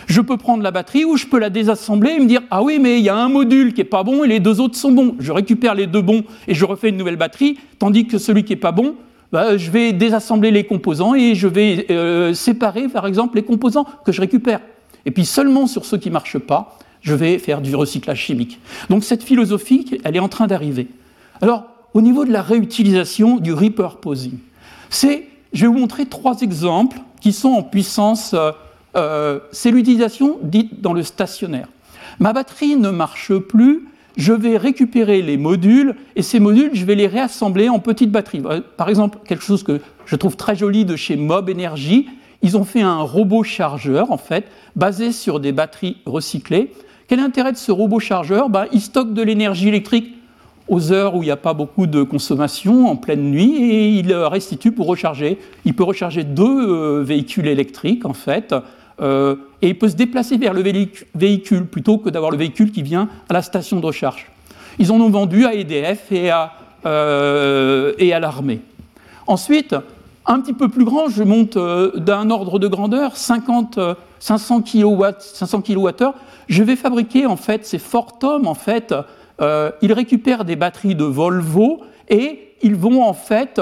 Je peux prendre la batterie ou je peux la désassembler et me dire Ah oui, mais il y a un module qui n'est pas bon et les deux autres sont bons. Je récupère les deux bons et je refais une nouvelle batterie, tandis que celui qui n'est pas bon, bah, je vais désassembler les composants et je vais euh, séparer, par exemple, les composants que je récupère. Et puis seulement sur ceux qui ne marchent pas, je vais faire du recyclage chimique. Donc cette philosophie, elle est en train d'arriver. Alors, au niveau de la réutilisation, du repurposing, c'est, je vais vous montrer trois exemples qui sont en puissance. Euh, euh, c'est l'utilisation dite dans le stationnaire. Ma batterie ne marche plus, je vais récupérer les modules et ces modules, je vais les réassembler en petites batteries. Par exemple, quelque chose que je trouve très joli de chez Mob Energy, ils ont fait un robot chargeur en fait basé sur des batteries recyclées. Quel est l'intérêt de ce robot chargeur? Ben, Il stocke de l'énergie électrique aux heures où il n'y a pas beaucoup de consommation en pleine nuit et il restitue pour recharger. Il peut recharger deux euh, véhicules électriques en fait euh, et il peut se déplacer vers le véhicule plutôt que d'avoir le véhicule qui vient à la station de recharge. Ils en ont vendu à EDF et à, euh, et à l'armée. Ensuite, un petit peu plus grand, je monte euh, d'un ordre de grandeur, 50, 500 kW, 500 kWh. Je vais fabriquer en fait ces Fortum, en fait, ils récupèrent des batteries de Volvo et ils vont en fait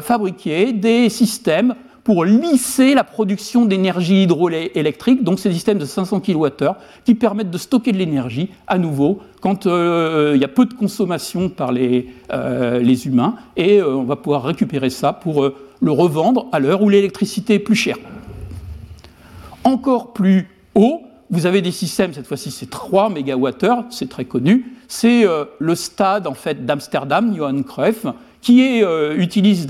fabriquer des systèmes pour lisser la production d'énergie hydroélectrique, donc ces systèmes de 500 kWh qui permettent de stocker de l'énergie à nouveau quand euh, il y a peu de consommation par les, euh, les humains, et euh, on va pouvoir récupérer ça pour le revendre à l'heure où l'électricité est plus chère. Encore plus haut, vous avez des systèmes, cette fois-ci c'est 3 MWh, c'est très connu, c'est le stade en fait d'Amsterdam, Johan Cruyff, qui est, utilise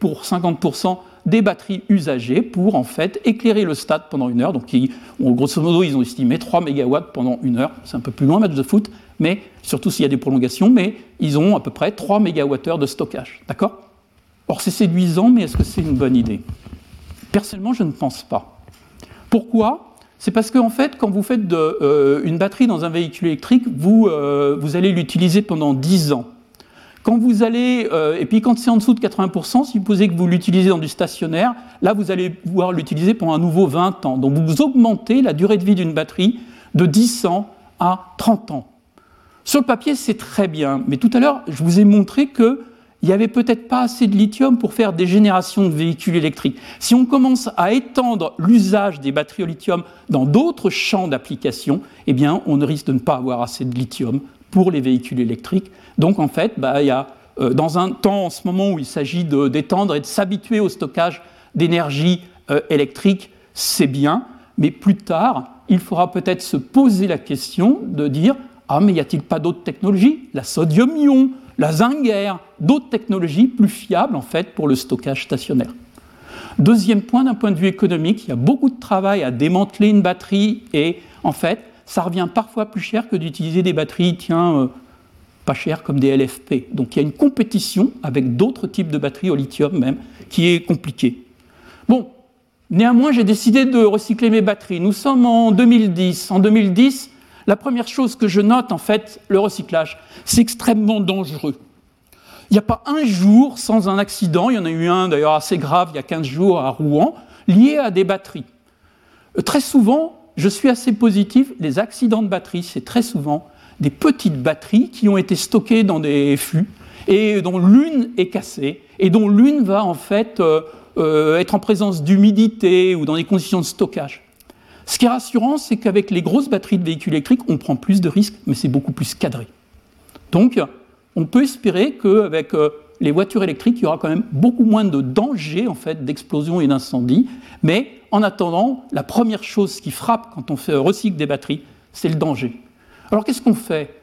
pour 50% des batteries usagées pour en fait éclairer le stade pendant une heure. Donc, grosso modo, ils ont estimé 3 MW pendant une heure. C'est un peu plus loin, match de foot, mais surtout s'il y a des prolongations, mais ils ont à peu près 3 MWh de stockage. D'accord? Or, c'est séduisant, mais est-ce que c'est une bonne idée? Personnellement, je ne pense pas. Pourquoi? C'est parce qu'en fait, quand vous faites euh, une batterie dans un véhicule électrique, vous, euh, vous allez l'utiliser pendant 10 ans. Quand vous allez, euh, et puis quand c'est en dessous de 80%, si vous posez que vous l'utilisez dans du stationnaire, là vous allez pouvoir l'utiliser pendant un nouveau 20 ans. Donc vous augmentez la durée de vie d'une batterie de 10 ans à 30 ans. Sur le papier, c'est très bien, mais tout à l'heure, je vous ai montré qu'il n'y avait peut-être pas assez de lithium pour faire des générations de véhicules électriques. Si on commence à étendre l'usage des batteries au lithium dans d'autres champs d'application, eh bien, on risque de ne pas avoir assez de lithium pour les véhicules électriques. Donc en fait, bah, il y a, euh, dans un temps en ce moment où il s'agit d'étendre et de s'habituer au stockage d'énergie euh, électrique, c'est bien, mais plus tard, il faudra peut-être se poser la question de dire Ah, mais y a-t-il pas d'autres technologies? La sodium-ion, la Zinger, d'autres technologies plus fiables en fait pour le stockage stationnaire. Deuxième point, d'un point de vue économique, il y a beaucoup de travail à démanteler une batterie et en fait, ça revient parfois plus cher que d'utiliser des batteries, tiens, euh, pas chères comme des LFP. Donc il y a une compétition avec d'autres types de batteries au lithium même, qui est compliquée. Bon, néanmoins, j'ai décidé de recycler mes batteries. Nous sommes en 2010. En 2010, la première chose que je note, en fait, le recyclage, c'est extrêmement dangereux. Il n'y a pas un jour sans un accident, il y en a eu un d'ailleurs assez grave il y a 15 jours à Rouen, lié à des batteries. Très souvent, je suis assez positif, les accidents de batterie, c'est très souvent des petites batteries qui ont été stockées dans des fûts et dont l'une est cassée et dont l'une va en fait euh, euh, être en présence d'humidité ou dans des conditions de stockage. Ce qui est rassurant, c'est qu'avec les grosses batteries de véhicules électriques, on prend plus de risques, mais c'est beaucoup plus cadré. Donc, on peut espérer qu'avec euh, les voitures électriques, il y aura quand même beaucoup moins de dangers en fait, d'explosion et d'incendie. Mais en attendant, la première chose qui frappe quand on fait recycle des batteries, c'est le danger. Alors qu'est-ce qu'on fait?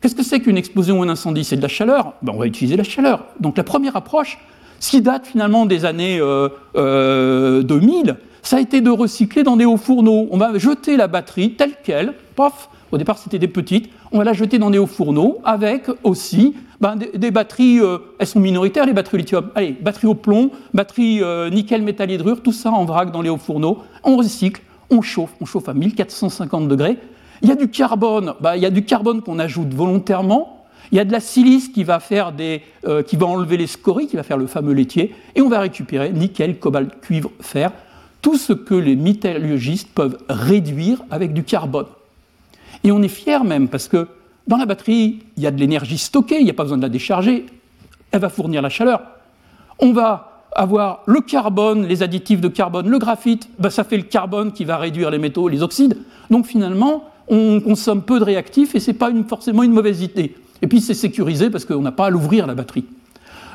Qu'est-ce que c'est qu'une explosion ou un incendie? C'est de la chaleur? Ben, On va utiliser la chaleur. Donc la première approche, ce qui date finalement des années 2000, euh, euh, ça a été de recycler dans des hauts fourneaux. On va jeter la batterie telle qu'elle, paf, au départ c'était des petites, on va la jeter dans des hauts fourneaux avec aussi ben, des, batteries, euh, elles sont minoritaires les batteries lithium. Allez, batteries au plomb, batteries nickel, métal, hydrure, tout ça en vrac dans les hauts fourneaux, on recycle, on chauffe, on chauffe à 1450 degrés, il y a du carbone, bah, il y a du carbone qu'on ajoute volontairement. Il y a de la silice qui va, faire des, euh, qui va enlever les scories, qui va faire le fameux laitier, et on va récupérer nickel, cobalt, cuivre, fer, tout ce que les métallurgistes peuvent réduire avec du carbone. Et on est fier même parce que dans la batterie, il y a de l'énergie stockée, il n'y a pas besoin de la décharger, elle va fournir la chaleur. On va avoir le carbone, les additifs de carbone, le graphite, bah, ça fait le carbone qui va réduire les métaux, les oxydes. Donc finalement, on consomme peu de réactifs et ce n'est pas forcément une mauvaise idée. Et puis c'est sécurisé parce qu'on n'a pas à l'ouvrir la batterie.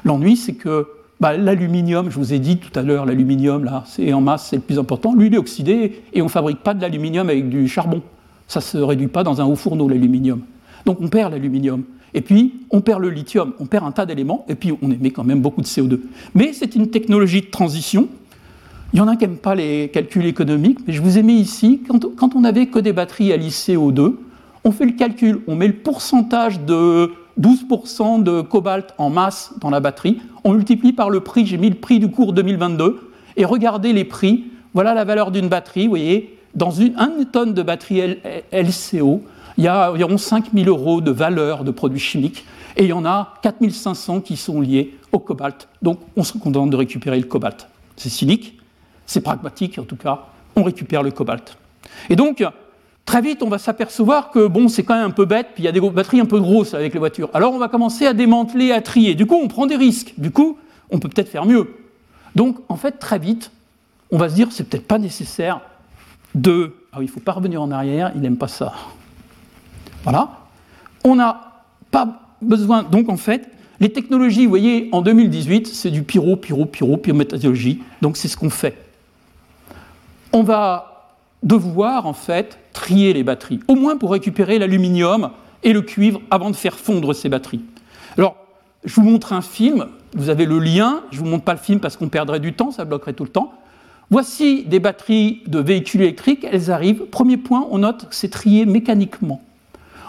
L'ennui, c'est que bah, l'aluminium, je vous ai dit tout à l'heure, l'aluminium, là, c'est en masse, c'est le plus important. Lui, il est oxydé et on ne fabrique pas de l'aluminium avec du charbon. Ça ne se réduit pas dans un haut fourneau, l'aluminium. Donc on perd l'aluminium. Et puis, on perd le lithium, on perd un tas d'éléments, et puis on émet quand même beaucoup de CO2. Mais c'est une technologie de transition il y en a qui n'aiment pas les calculs économiques, mais je vous ai mis ici, quand, on n'avait que des batteries à LiCO2, on fait le calcul, on met le pourcentage de 12% de cobalt en masse dans la batterie, on multiplie par le prix, j'ai mis le prix du cours 2022, et regardez les prix, voilà la valeur d'une batterie, vous voyez, dans une, tonne de batterie LCO, il y a environ 5000 euros de valeur de produits chimiques, et il y en a 4500 qui sont liés au cobalt, donc on se contente de récupérer le cobalt. C'est cynique, c'est pragmatique en tout cas, on récupère le cobalt. Et donc, très vite, on va s'apercevoir que bon, c'est quand même un peu bête, puis il y a des batteries un peu grosses avec les voitures. Alors on va commencer à démanteler, à trier. Du coup, on prend des risques. Du coup, on peut peut-être faire mieux. Donc, en fait, très vite, on va se dire, c'est peut-être pas nécessaire de. Ah oui, il ne faut pas revenir en arrière, il n'aime pas ça. Voilà. On n'a pas besoin. Donc, en fait, les technologies, vous voyez, en 2018, c'est du pyro, pyro, pyro, pyrométallurgie. Donc, c'est ce qu'on fait on va devoir en fait trier les batteries, au moins pour récupérer l'aluminium et le cuivre avant de faire fondre ces batteries. Alors, je vous montre un film, vous avez le lien, je ne vous montre pas le film parce qu'on perdrait du temps, ça bloquerait tout le temps. Voici des batteries de véhicules électriques, elles arrivent. Premier point, on note que c'est trié mécaniquement.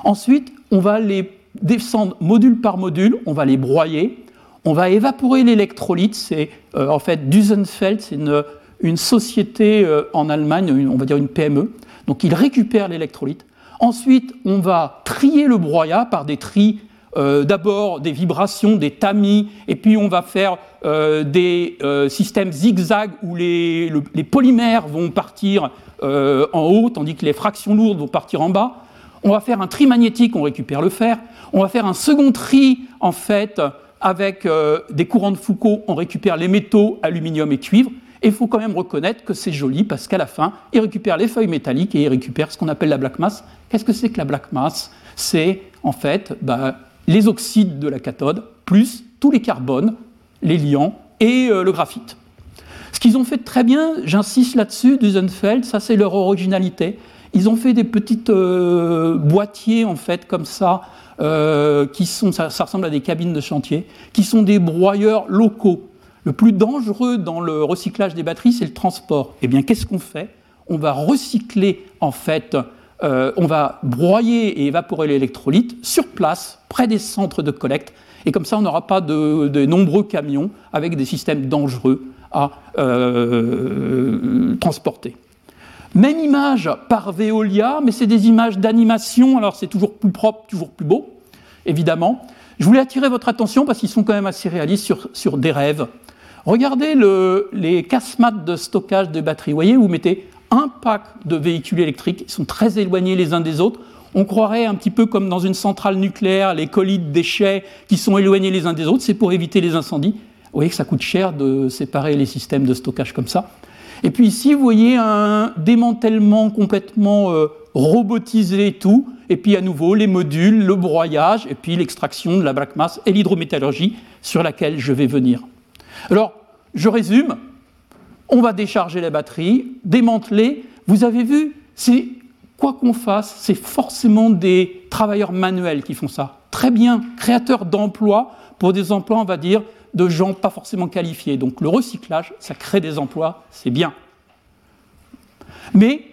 Ensuite, on va les descendre module par module, on va les broyer, on va évaporer l'électrolyte, c'est euh, en fait Dusenfeld, c'est une une société euh, en Allemagne, on va dire une PME. Donc il récupère l'électrolyte. Ensuite, on va trier le broyat par des tris, euh, d'abord des vibrations, des tamis, et puis on va faire euh, des systèmes zigzag où les, les, polymères vont partir en haut, tandis que les fractions lourdes vont partir en bas. On va faire un tri magnétique, on récupère le fer. On va faire un second tri, en fait, avec des courants de Foucault, on récupère les métaux, aluminium et cuivre. Et il faut quand même reconnaître que c'est joli parce qu'à la fin, il récupère les feuilles métalliques et il récupère ce qu'on appelle la black mass. Qu'est-ce que c'est que la black mass? C'est en fait bah, les oxydes de la cathode plus tous les carbones, les liants et euh, le graphite. Ce qu'ils ont fait très bien, j'insiste là-dessus, Dusenfeld, ça c'est leur originalité. Ils ont fait des petites euh, boîtiers en fait comme ça, euh, qui sont, ça, ressemble à des cabines de chantier, qui sont des broyeurs locaux. Le plus dangereux dans le recyclage des batteries, c'est le transport. Eh bien, qu'est-ce qu'on fait? On va recycler, en fait, euh, on va broyer et évaporer l'électrolyte sur place, près des centres de collecte, et comme ça, on n'aura pas de, nombreux camions avec des systèmes dangereux à euh, transporter. Même image par Veolia, mais c'est des images d'animation, alors c'est toujours plus propre, toujours plus beau, évidemment. Je voulais attirer votre attention parce qu'ils sont quand même assez réalistes sur, sur des rêves. Regardez les casemates de stockage de batteries. Vous voyez, vous mettez un pack de véhicules électriques, ils sont très éloignés les uns des autres. On croirait un petit peu comme dans une centrale nucléaire, les colis de déchets qui sont éloignés les uns des autres, c'est pour éviter les incendies. Vous voyez que ça coûte cher de séparer les systèmes de stockage comme ça. Et puis ici, vous voyez un démantèlement complètement euh, robotisé tout, et puis à nouveau les modules, le broyage, et puis l'extraction de la black mass et l'hydrométallurgie sur laquelle je vais venir. Alors, je résume, on va décharger la batterie, démanteler. Vous avez vu, c'est quoi qu'on fasse, c'est forcément des travailleurs manuels qui font ça. Très bien, créateurs d'emplois pour des emplois, on va dire, de gens pas forcément qualifiés. Donc le recyclage, ça crée des emplois, c'est bien. Mais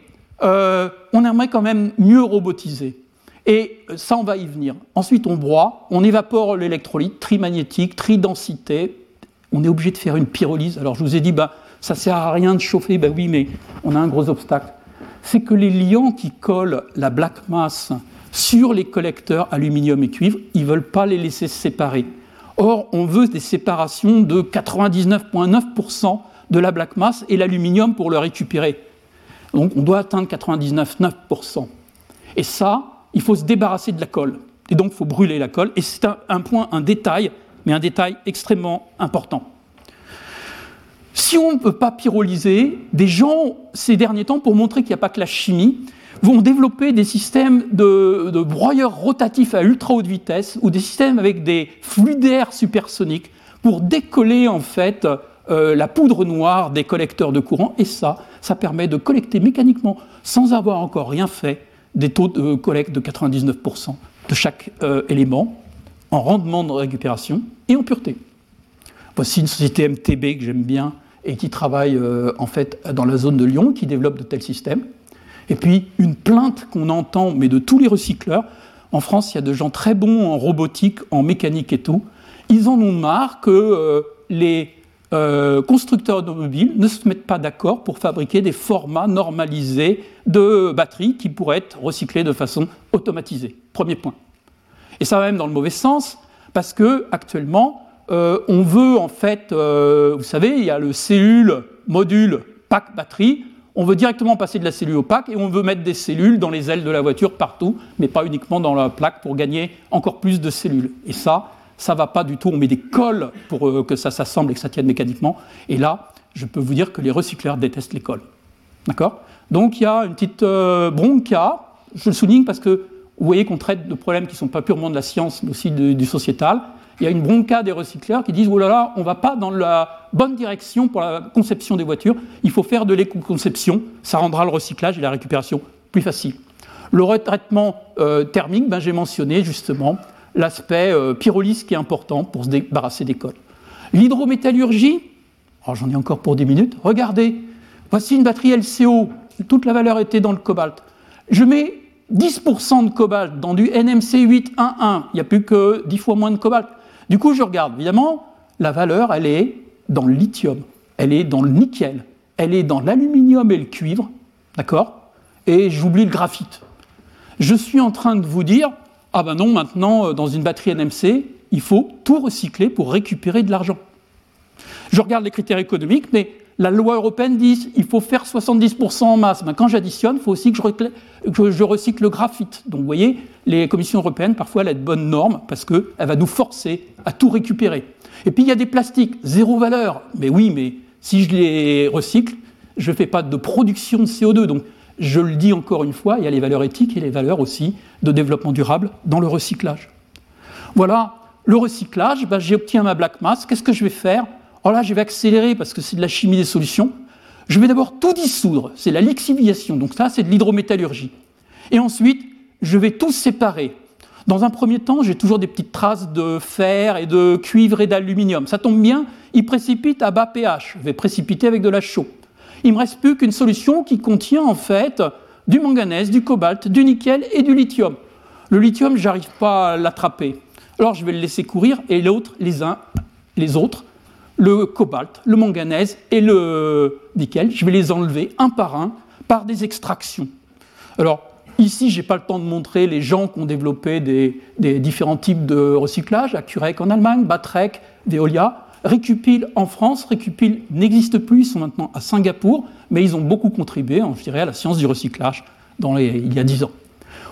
euh, on aimerait quand même mieux robotiser. Et ça, on va y venir. Ensuite, on broie, on évapore l'électrolyte, tri-magnétique, tri-densité. On est obligé de faire une pyrolyse. Alors, je vous ai dit, bah, ça sert à rien de chauffer. Ben oui, mais on a un gros obstacle. C'est que les liants qui collent la black mass sur les collecteurs aluminium et cuivre, ils ne veulent pas les laisser se séparer. Or, on veut des séparations de 99,9% de la black mass et l'aluminium pour le récupérer. Donc, on doit atteindre 99,9%. Et ça, il faut se débarrasser de la colle. Et donc, il faut brûler la colle. Et c'est un, point, un détail, mais un détail extrêmement important. Si on ne peut pas pyrolyser, des gens, ces derniers temps, pour montrer qu'il n'y a pas que la chimie, vont développer des systèmes de, broyeurs rotatifs à ultra haute vitesse ou des systèmes avec des fluidaires supersoniques pour décoller en fait euh, la poudre noire des collecteurs de courant. Et ça, ça permet de collecter mécaniquement, sans avoir encore rien fait, des taux de collecte de 99% de chaque euh, élément en rendement de récupération et en pureté. Voici une société MTB que j'aime bien et qui travaille euh, en fait dans la zone de Lyon, qui développe de tels systèmes. Et puis une plainte qu'on entend, mais de tous les recycleurs. En France, il y a de gens très bons en robotique, en mécanique et tout. Ils en ont marre que euh, les euh, constructeurs automobiles ne se mettent pas d'accord pour fabriquer des formats normalisés de batteries qui pourraient être recyclées de façon automatisée. Premier point. Et ça va même dans le mauvais sens, parce que actuellement, euh, on veut en fait, euh, vous savez, il y a le cellule, module, pack, batterie. On veut directement passer de la cellule au pack et on veut mettre des cellules dans les ailes de la voiture partout, mais pas uniquement dans la plaque pour gagner encore plus de cellules. Et ça, ça va pas du tout. On met des cols pour euh, que ça s'assemble et que ça tienne mécaniquement. Et là, je peux vous dire que les recycleurs détestent les cols. D'accord? Donc il y a une petite bronca. Je le souligne parce que vous voyez qu'on traite de problèmes qui ne sont pas purement de la science, mais aussi du sociétal. Il y a une bronca des recycleurs qui disent Oh là là, on ne va pas dans la bonne direction pour la conception des voitures. Il faut faire de l'éco-conception. Ça rendra le recyclage et la récupération plus facile. Le retraitement euh, thermique, ben, j'ai mentionné justement l'aspect euh, pyrolyse qui est important pour se débarrasser des cols. L'hydrométallurgie, oh, j'en ai encore pour 10 minutes, regardez, voici une batterie LCO, toute la valeur était dans le cobalt. Je mets 10% de cobalt dans du NMC 811, il n'y a plus que 10 fois moins de cobalt. Du coup, je regarde, évidemment, la valeur, elle est dans le lithium, elle est dans le nickel, elle est dans l'aluminium et le cuivre, d'accord? Et j'oublie le graphite. Je suis en train de vous dire, ah ben non, maintenant, euh, dans une batterie NMC, il faut tout recycler pour récupérer de l'argent. Je regarde les critères économiques, mais la loi européenne dit qu'il faut faire 70% en masse. Ben, quand j'additionne, il faut aussi que je, recycle le graphite. Donc vous voyez, les commissions européennes, parfois, elles ont de bonnes normes parce qu'elle va nous forcer à tout récupérer. Et puis il y a des plastiques, zéro valeur. Mais oui, mais si je les recycle, je ne fais pas de production de CO2. Donc je le dis encore une fois, il y a les valeurs éthiques et les valeurs aussi de développement durable dans le recyclage. Voilà, le recyclage, ben, j'obtiens ma black mass, qu'est-ce que je vais faire? Oh là, je vais accélérer parce que c'est de la chimie des solutions. Je vais d'abord tout dissoudre, c'est la lixiviation, donc ça c'est de l'hydrométallurgie. Et ensuite, je vais tout séparer. Dans un premier temps, j'ai toujours des petites traces de fer et de cuivre et d'aluminium. Ça tombe bien, il précipite à bas pH. Je vais précipiter avec de la chaux il ne me reste plus qu'une solution qui contient en fait du manganèse, du cobalt, du nickel et du lithium. Le lithium, j'arrive pas à l'attraper. Alors je vais le laisser courir et l'autre, les uns, les autres, le cobalt, le manganèse et le nickel, je vais les enlever un par un par des extractions. Alors ici, je n'ai pas le temps de montrer les gens qui ont développé des, différents types de recyclage, Acurec en Allemagne, Batrec, Veolia. Récupil en France, Récupil n'existe plus, ils sont maintenant à Singapour, mais ils ont beaucoup contribué, je dirais, à la science du recyclage dans il y a dix ans.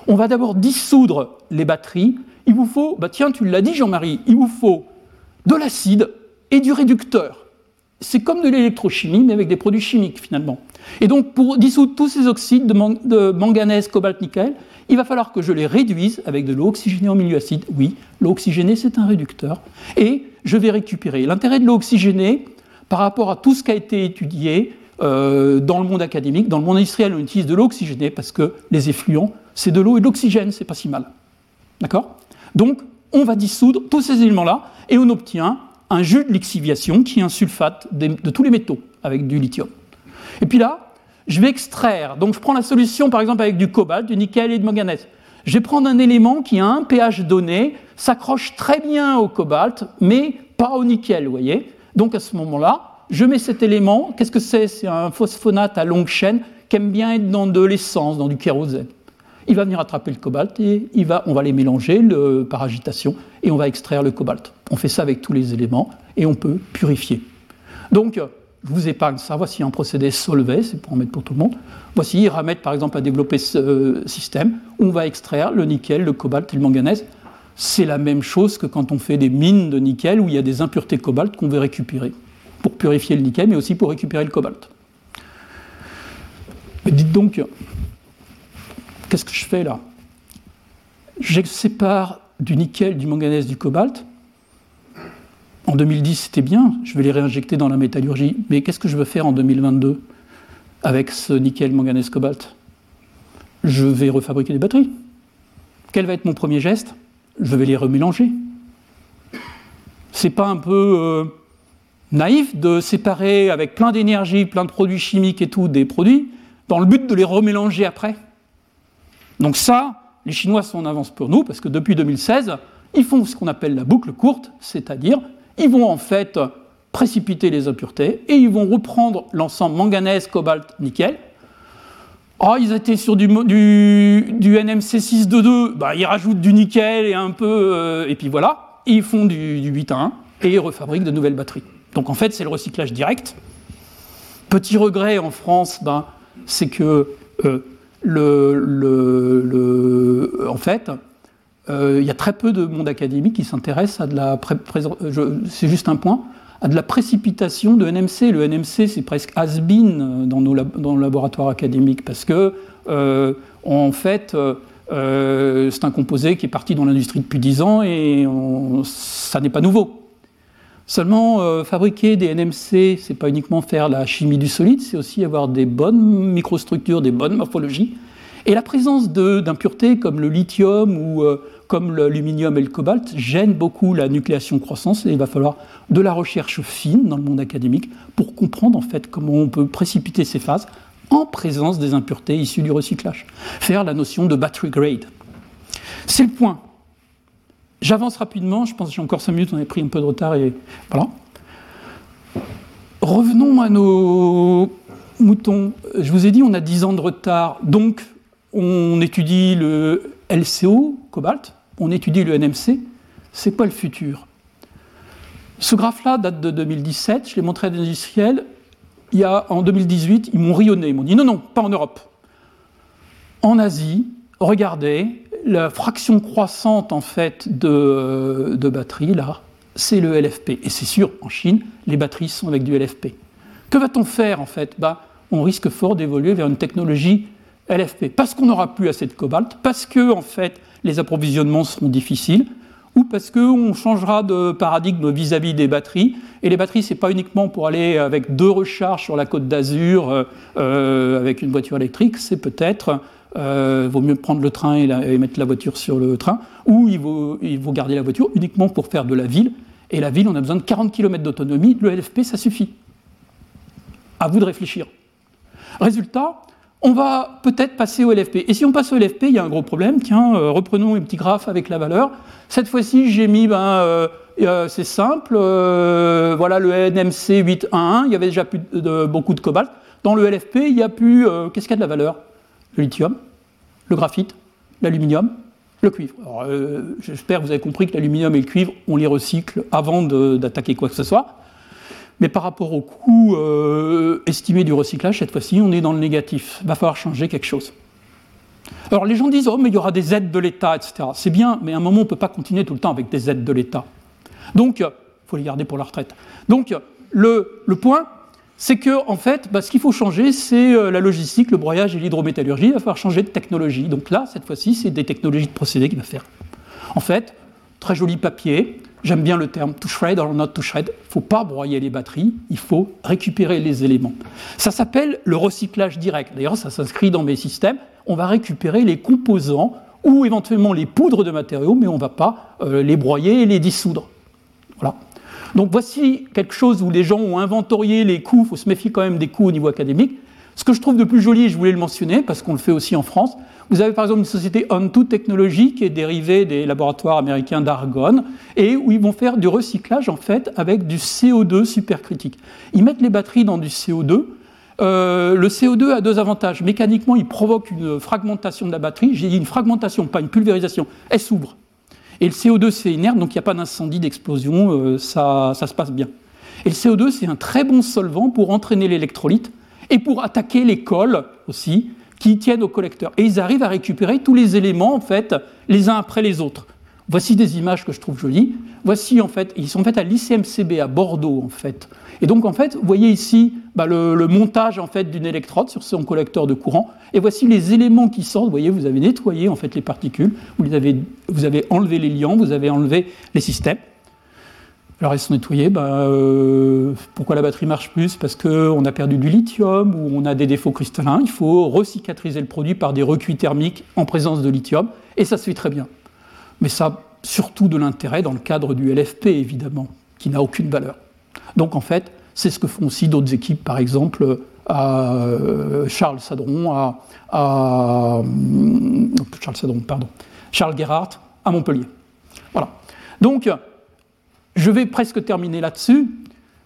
On va d'abord dissoudre les batteries. Il vous faut, bah tiens, tu l'as dit Jean-Marie, il vous faut de l'acide et du réducteur. C'est comme de l'électrochimie, mais avec des produits chimiques finalement. Et donc, pour dissoudre tous ces oxydes de, manganèse, cobalt, nickel, il va falloir que je les réduise avec de l'eau oxygénée en milieu acide. Oui, l'eau oxygénée, c'est un réducteur. Et je vais récupérer. L'intérêt de l'eau oxygénée, par rapport à tout ce qui a été étudié euh, dans le monde académique, dans le monde industriel, on utilise de l'eau oxygénée parce que les effluents, c'est de l'eau et de l'oxygène, c'est pas si mal. D'accord? Donc, on va dissoudre tous ces éléments-là et on obtient un jus de lixiviation qui est un sulfate de, de tous les métaux avec du lithium. Et puis là, je vais extraire. Donc, je prends la solution, par exemple, avec du cobalt, du nickel et du manganèse. Je vais prendre un élément qui a un pH donné, s'accroche très bien au cobalt, mais pas au nickel, vous voyez. Donc, à ce moment-là, je mets cet élément. Qu'est-ce que c'est? C'est un phosphonate à longue chaîne qui aime bien être dans de l'essence, dans du kérosène. Il va venir attraper le cobalt et il va, on va les mélanger par agitation et on va extraire le cobalt. On fait ça avec tous les éléments et on peut purifier. Donc, je vous épargne ça. Voici un procédé Solvay, c'est pour en mettre pour tout le monde. Voici Iramet, par exemple, a développé ce euh, système où on va extraire le nickel, le cobalt et le manganèse. C'est la même chose que quand on fait des mines de nickel où il y a des impuretés cobalt qu'on veut récupérer pour purifier le nickel, mais aussi pour récupérer le cobalt. Dites donc, qu'est-ce que je fais là? Je sépare du nickel, du manganèse, du cobalt. En 2010, c'était bien, je vais les réinjecter dans la métallurgie. Mais qu'est-ce que je veux faire en 2022 avec ce nickel, manganèse, cobalt? Je vais refabriquer des batteries. Quel va être mon premier geste? Je vais les remélanger. C'est pas un peu euh, naïf de séparer avec plein d'énergie, plein de produits chimiques et tout, des produits, dans le but de les remélanger après? Donc ça, les Chinois sont en avance pour nous, parce que depuis 2016, ils font ce qu'on appelle la boucle courte, c'est-à-dire ils vont en fait précipiter les impuretés et ils vont reprendre l'ensemble manganèse, cobalt, nickel. Oh, ils étaient sur du, NMC 622, bah, ils rajoutent du nickel et un peu, euh, et puis voilà, ils font du, du 8 à 1 et ils refabriquent de nouvelles batteries. Donc en fait, c'est le recyclage direct. Petit regret en France, ben, c'est que euh, en fait, euh, il y a très peu de monde académique qui s'intéresse à de la c'est juste un point à de la précipitation de NMC. Le NMC, c'est presque has-been dans nos dans le laboratoire académique parce que euh, en fait, c'est un composé qui est parti dans l'industrie depuis 10 ans et ça n'est pas nouveau. Seulement, euh, fabriquer des NMC, c'est pas uniquement faire la chimie du solide, c'est aussi avoir des bonnes microstructures, des bonnes morphologies. Et la présence d'impuretés comme le lithium ou euh, comme l'aluminium et le cobalt gêne beaucoup la nucléation croissance et il va falloir de la recherche fine dans le monde académique pour comprendre en fait comment on peut précipiter ces phases en présence des impuretés issues du recyclage. Faire la notion de battery grade. C'est le point. J'avance rapidement, je pense que j'ai encore 5 minutes, on a pris un peu de retard et voilà. Revenons à nos moutons. Je vous ai dit, on a 10 ans de retard, donc on étudie le LCO, cobalt, on étudie le NMC. C'est quoi le futur? Ce graphe-là date de 2017, je l'ai montré à des industriels. Il y a, en 2018, ils m'ont rionné, ils m'ont dit non, non, pas en Europe. En Asie, regardez, la fraction croissante en fait de, de batterie, là, c'est le LFP. Et c'est sûr, en Chine, les batteries sont avec du LFP. Que va-t-on faire en fait? Bah, On risque fort d'évoluer vers une technologie LFP. Parce qu'on n'aura plus assez de cobalt, parce que en fait, les approvisionnements seront difficiles, ou parce qu'on changera de paradigme vis-à-vis des batteries. Et les batteries, ce n'est pas uniquement pour aller avec deux recharges sur la côte d'Azur euh, euh, avec une voiture électrique, c'est peut-être euh, vaut mieux prendre le train et, mettre la voiture sur le train, ou il vaut, garder la voiture uniquement pour faire de la ville. Et la ville, on a besoin de 40 km d'autonomie, le LFP, ça suffit. À vous de réfléchir. Résultat, on va peut-être passer au LFP. Et si on passe au LFP, il y a un gros problème. Tiens, euh, reprenons un petit graphe avec la valeur. Cette fois-ci, j'ai mis, ben, euh, c'est simple, voilà le NMC 811, il y avait déjà plus beaucoup de cobalt. Dans le LFP, il n'y a plus, qu'est-ce qu'il y a de la valeur? Le lithium le graphite, l'aluminium, le cuivre. Euh, j'espère que vous avez compris que l'aluminium et le cuivre, on les recycle avant d'attaquer quoi que ce soit. Mais par rapport au coût euh, estimé du recyclage, cette fois-ci, on est dans le négatif. Il va falloir changer quelque chose. Alors les gens disent, oh mais il y aura des aides de l'État, etc. C'est bien, mais à un moment on ne peut pas continuer tout le temps avec des aides de l'État. Donc, il faut les garder pour la retraite. Donc le, le point, c'est que en fait, bah, ce qu'il faut changer, c'est euh, la logistique, le broyage et l'hydrométallurgie. Il va falloir changer de technologie. Donc là, cette fois-ci, c'est des technologies de procédé qu'il va faire. En fait, très joli papier. J'aime bien le terme to shred or not to shred. Il ne faut pas broyer les batteries, il faut récupérer les éléments. Ça s'appelle le recyclage direct. D'ailleurs, ça s'inscrit dans mes systèmes. On va récupérer les composants ou éventuellement les poudres de matériaux, mais on ne va pas euh, les broyer et les dissoudre. Voilà. Donc voici quelque chose où les gens ont inventorié les coûts, il faut se méfier quand même des coûts au niveau académique. Ce que je trouve de plus joli, je voulais le mentionner parce qu'on le fait aussi en France, vous avez par exemple une société On2 Technologies qui est dérivée des laboratoires américains d'Argonne et où ils vont faire du recyclage en fait avec du CO2 supercritique. Ils mettent les batteries dans du CO2. Euh, le CO2 a deux avantages. Mécaniquement, il provoque une fragmentation de la batterie. J'ai dit une fragmentation, pas une pulvérisation. Elle s'ouvre. Et le CO2, c'est inerte, donc il n'y a pas d'incendie, d'explosion, euh, ça, ça se passe bien. Et le CO2, c'est un très bon solvant pour entraîner l'électrolyte et pour attaquer les cols aussi, qui tiennent au collecteur. Et ils arrivent à récupérer tous les éléments, en fait, les uns après les autres. Voici des images que je trouve jolies. Voici, en fait, ils sont faits à l'ICMCB à Bordeaux, en fait. Et donc, en fait, vous voyez ici bah, le, montage en fait d'une électrode sur son collecteur de courant. Et voici les éléments qui sortent. Vous voyez, vous avez nettoyé en fait les particules, vous, avez, vous avez enlevé les liants, vous avez enlevé les systèmes. Alors ils sont nettoyés. Bah, euh, pourquoi la batterie marche plus? Parce qu'on a perdu du lithium ou on a des défauts cristallins. Il faut recicatriser le produit par des recuits thermiques en présence de lithium. Et ça se fait très bien. Mais ça a surtout de l'intérêt dans le cadre du LFP, évidemment, qui n'a aucune valeur. Donc en fait, c'est ce que font aussi d'autres équipes, par exemple à euh, Charles Sadron, à, Charles Sadron, pardon, Charles Gerhardt à Montpellier. Voilà. Donc, je vais presque terminer là-dessus.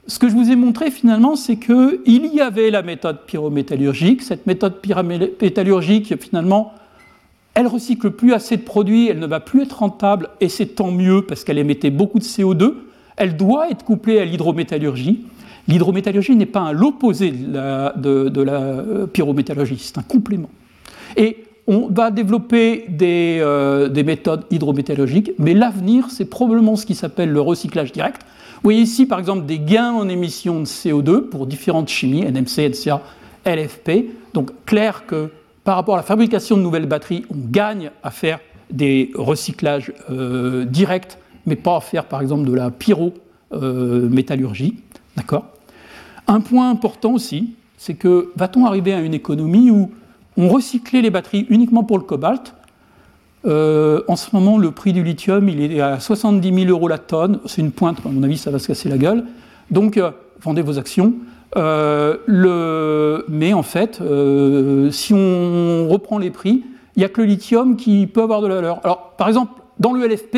Ce que je vous ai montré finalement, c'est qu'il y avait la méthode pyrométallurgique. Cette méthode pyrométallurgique, finalement, elle recycle plus assez de produits, elle ne va plus être rentable, et c'est tant mieux parce qu'elle émettait beaucoup de CO2 elle doit être couplée à l'hydrométallurgie. L'hydrométallurgie n'est pas l'opposé de la, euh, pyrométallurgie, c'est un complément. Et on va développer des, euh, des méthodes hydrométallurgiques, mais l'avenir, c'est probablement ce qui s'appelle le recyclage direct. Vous voyez ici, par exemple, des gains en émissions de CO2 pour différentes chimies, NMC, NCA, LFP. Donc, clair que par rapport à la fabrication de nouvelles batteries, on gagne à faire des recyclages euh, directs mais pas à faire par exemple de la pyrométallurgie. D'accord? Un point important aussi, c'est que va-t-on arriver à une économie où on recyclait les batteries uniquement pour le cobalt? Euh, En ce moment, le prix du lithium, il est à 70 000 euros la tonne. C'est une pointe, à mon avis, ça va se casser la gueule. Donc, euh, vendez vos actions. Euh. Mais en fait, si on reprend les prix, il n'y a que le lithium qui peut avoir de la valeur. Alors, par exemple, dans le LFP,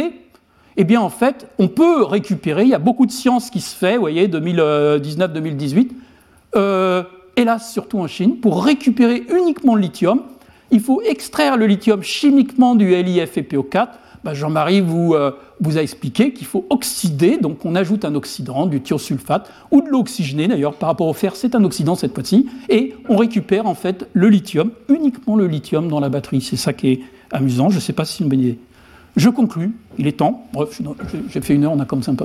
eh bien en fait, on peut récupérer, il y a beaucoup de science qui se fait, vous voyez, 2019-2018, euh, hélas surtout en Chine, pour récupérer uniquement le lithium, il faut extraire le lithium chimiquement du LiFePO4. Bah, Jean-Marie vous, euh, vous a expliqué qu'il faut oxyder, donc on ajoute un oxydant, du thiosulfate, ou de l'eau oxygénée d'ailleurs, par rapport au fer, c'est un oxydant cette fois-ci, et on récupère en fait le lithium, uniquement le lithium dans la batterie. C'est ça qui est amusant, je ne sais pas si c'est une bonne idée. Je conclus, il est temps, bref, j'ai fait une heure, on a commencé un.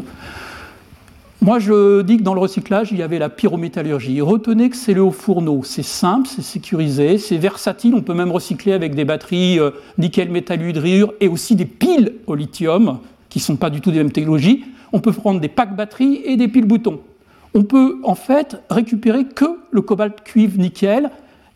Moi, je dis que dans le recyclage, il y avait la pyrométallurgie. Retenez que c'est le haut fourneau. C'est simple, c'est sécurisé, c'est versatile. On peut même recycler avec des batteries euh, nickel, métal, hydrure et aussi des piles au lithium, qui ne sont pas du tout des mêmes technologies. On peut prendre des packs batteries et des piles boutons. On peut en fait récupérer que le cobalt, cuivre, nickel.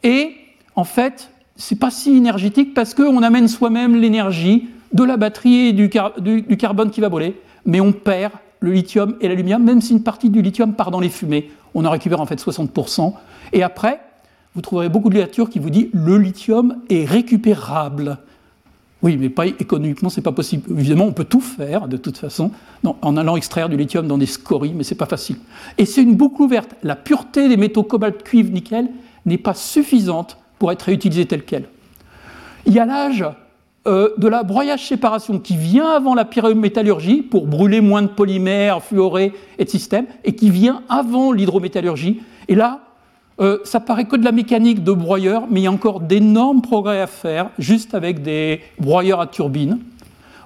Et en fait, c'est pas si énergétique parce qu'on amène soi-même l'énergie de la batterie et du, carbone qui va brûler, mais on perd le lithium et l'aluminium, même si une partie du lithium part dans les fumées. On en récupère en fait 60%. Et après, vous trouverez beaucoup de littérature qui vous dit le lithium est récupérable. Oui, mais pas économiquement, c'est pas possible. Évidemment, on peut tout faire de toute façon en allant extraire du lithium dans des scories, mais c'est pas facile. Et c'est une boucle ouverte. La pureté des métaux cobalt, cuivre, nickel n'est pas suffisante pour être réutilisée telle qu'elle. Il y a l'âge euh, de la broyage-séparation qui vient avant la pyrométallurgie pour brûler moins de polymères, fluorés et de systèmes, et qui vient avant l'hydrométallurgie. Et là, Euh, ça paraît que de la mécanique de broyeur, mais il y a encore d'énormes progrès à faire juste avec des broyeurs à turbine.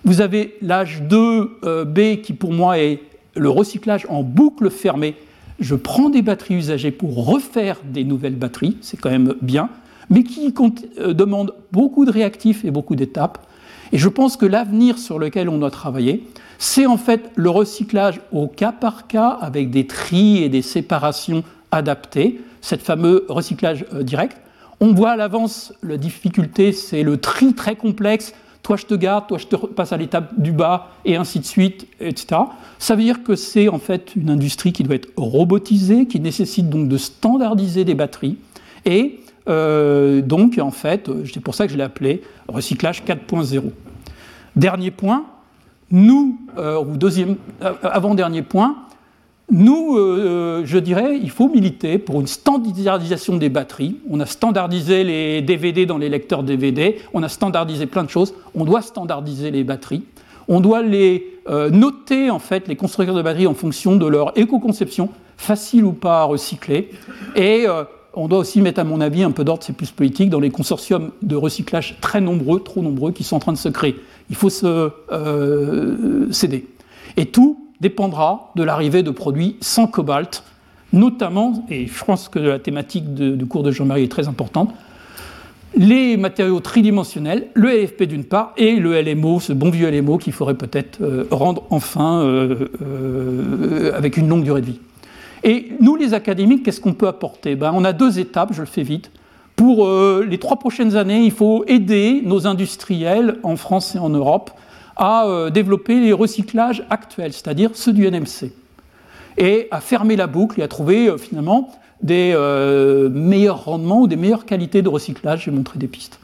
Vous avez l'âge 2B euh, qui pour moi est le recyclage en boucle fermée. Je prends des batteries usagées pour refaire des nouvelles batteries, c'est quand même bien, mais qui euh, demande beaucoup de réactifs et beaucoup d'étapes. Et je pense que l'avenir sur lequel on doit travailler, c'est en fait le recyclage au cas par cas avec des tris et des séparations adaptées, cette fameux recyclage euh, direct. On voit à l'avance la difficulté, c'est le tri très complexe. Toi, je te garde, toi, je te passe à l'étape du bas, et ainsi de suite, etc. Ça veut dire que c'est en fait une industrie qui doit être robotisée, qui nécessite donc de standardiser des batteries. Et euh, donc, en fait, c'est pour ça que je l'ai appelé recyclage 4.0. Dernier point, nous, euh, ou deuxième, euh, avant-dernier point, nous, je dirais, il faut militer pour une standardisation des batteries. On a standardisé les DVD dans les lecteurs DVD, on a standardisé plein de choses. On doit standardiser les batteries. On doit les noter, en fait, les constructeurs de batteries en fonction de leur éco-conception, facile ou pas à recycler. Et on doit aussi mettre, à mon avis, un peu d'ordre, c'est plus politique, dans les consortiums de recyclage très nombreux, trop nombreux, qui sont en train de se créer. Il faut se euh, céder. Et tout dépendra de l'arrivée de produits sans cobalt, notamment, et je pense que la thématique du cours de Jean-Marie est très importante, les matériaux tridimensionnels, le LFP d'une part, et le LMO, ce bon vieux LMO qu'il faudrait peut-être euh, rendre enfin euh, avec une longue durée de vie. Et nous, les académiques, qu'est-ce qu'on peut apporter? Ben, On a deux étapes, je le fais vite. Pour euh, les trois prochaines années, il faut aider nos industriels en France et en Europe à euh, développer les recyclages actuels, c'est-à-dire ceux du NMC, et à fermer la boucle et à trouver euh, finalement des meilleurs rendements ou des meilleures qualités de recyclage. J'ai montré des pistes.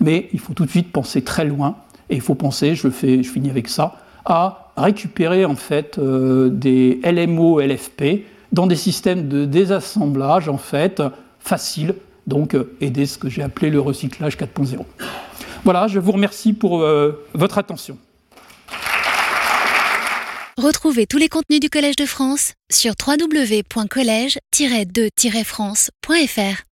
Mais il faut tout de suite penser très loin, et il faut penser, je, fais, je finis avec ça, à récupérer en fait des LMO, LFP, dans des systèmes de désassemblage en fait faciles, donc euh, aider ce que j'ai appelé le recyclage 4.0. Voilà, je vous remercie pour euh, votre attention. Retrouvez tous les contenus du Collège de France sur www.colège-2-france.fr.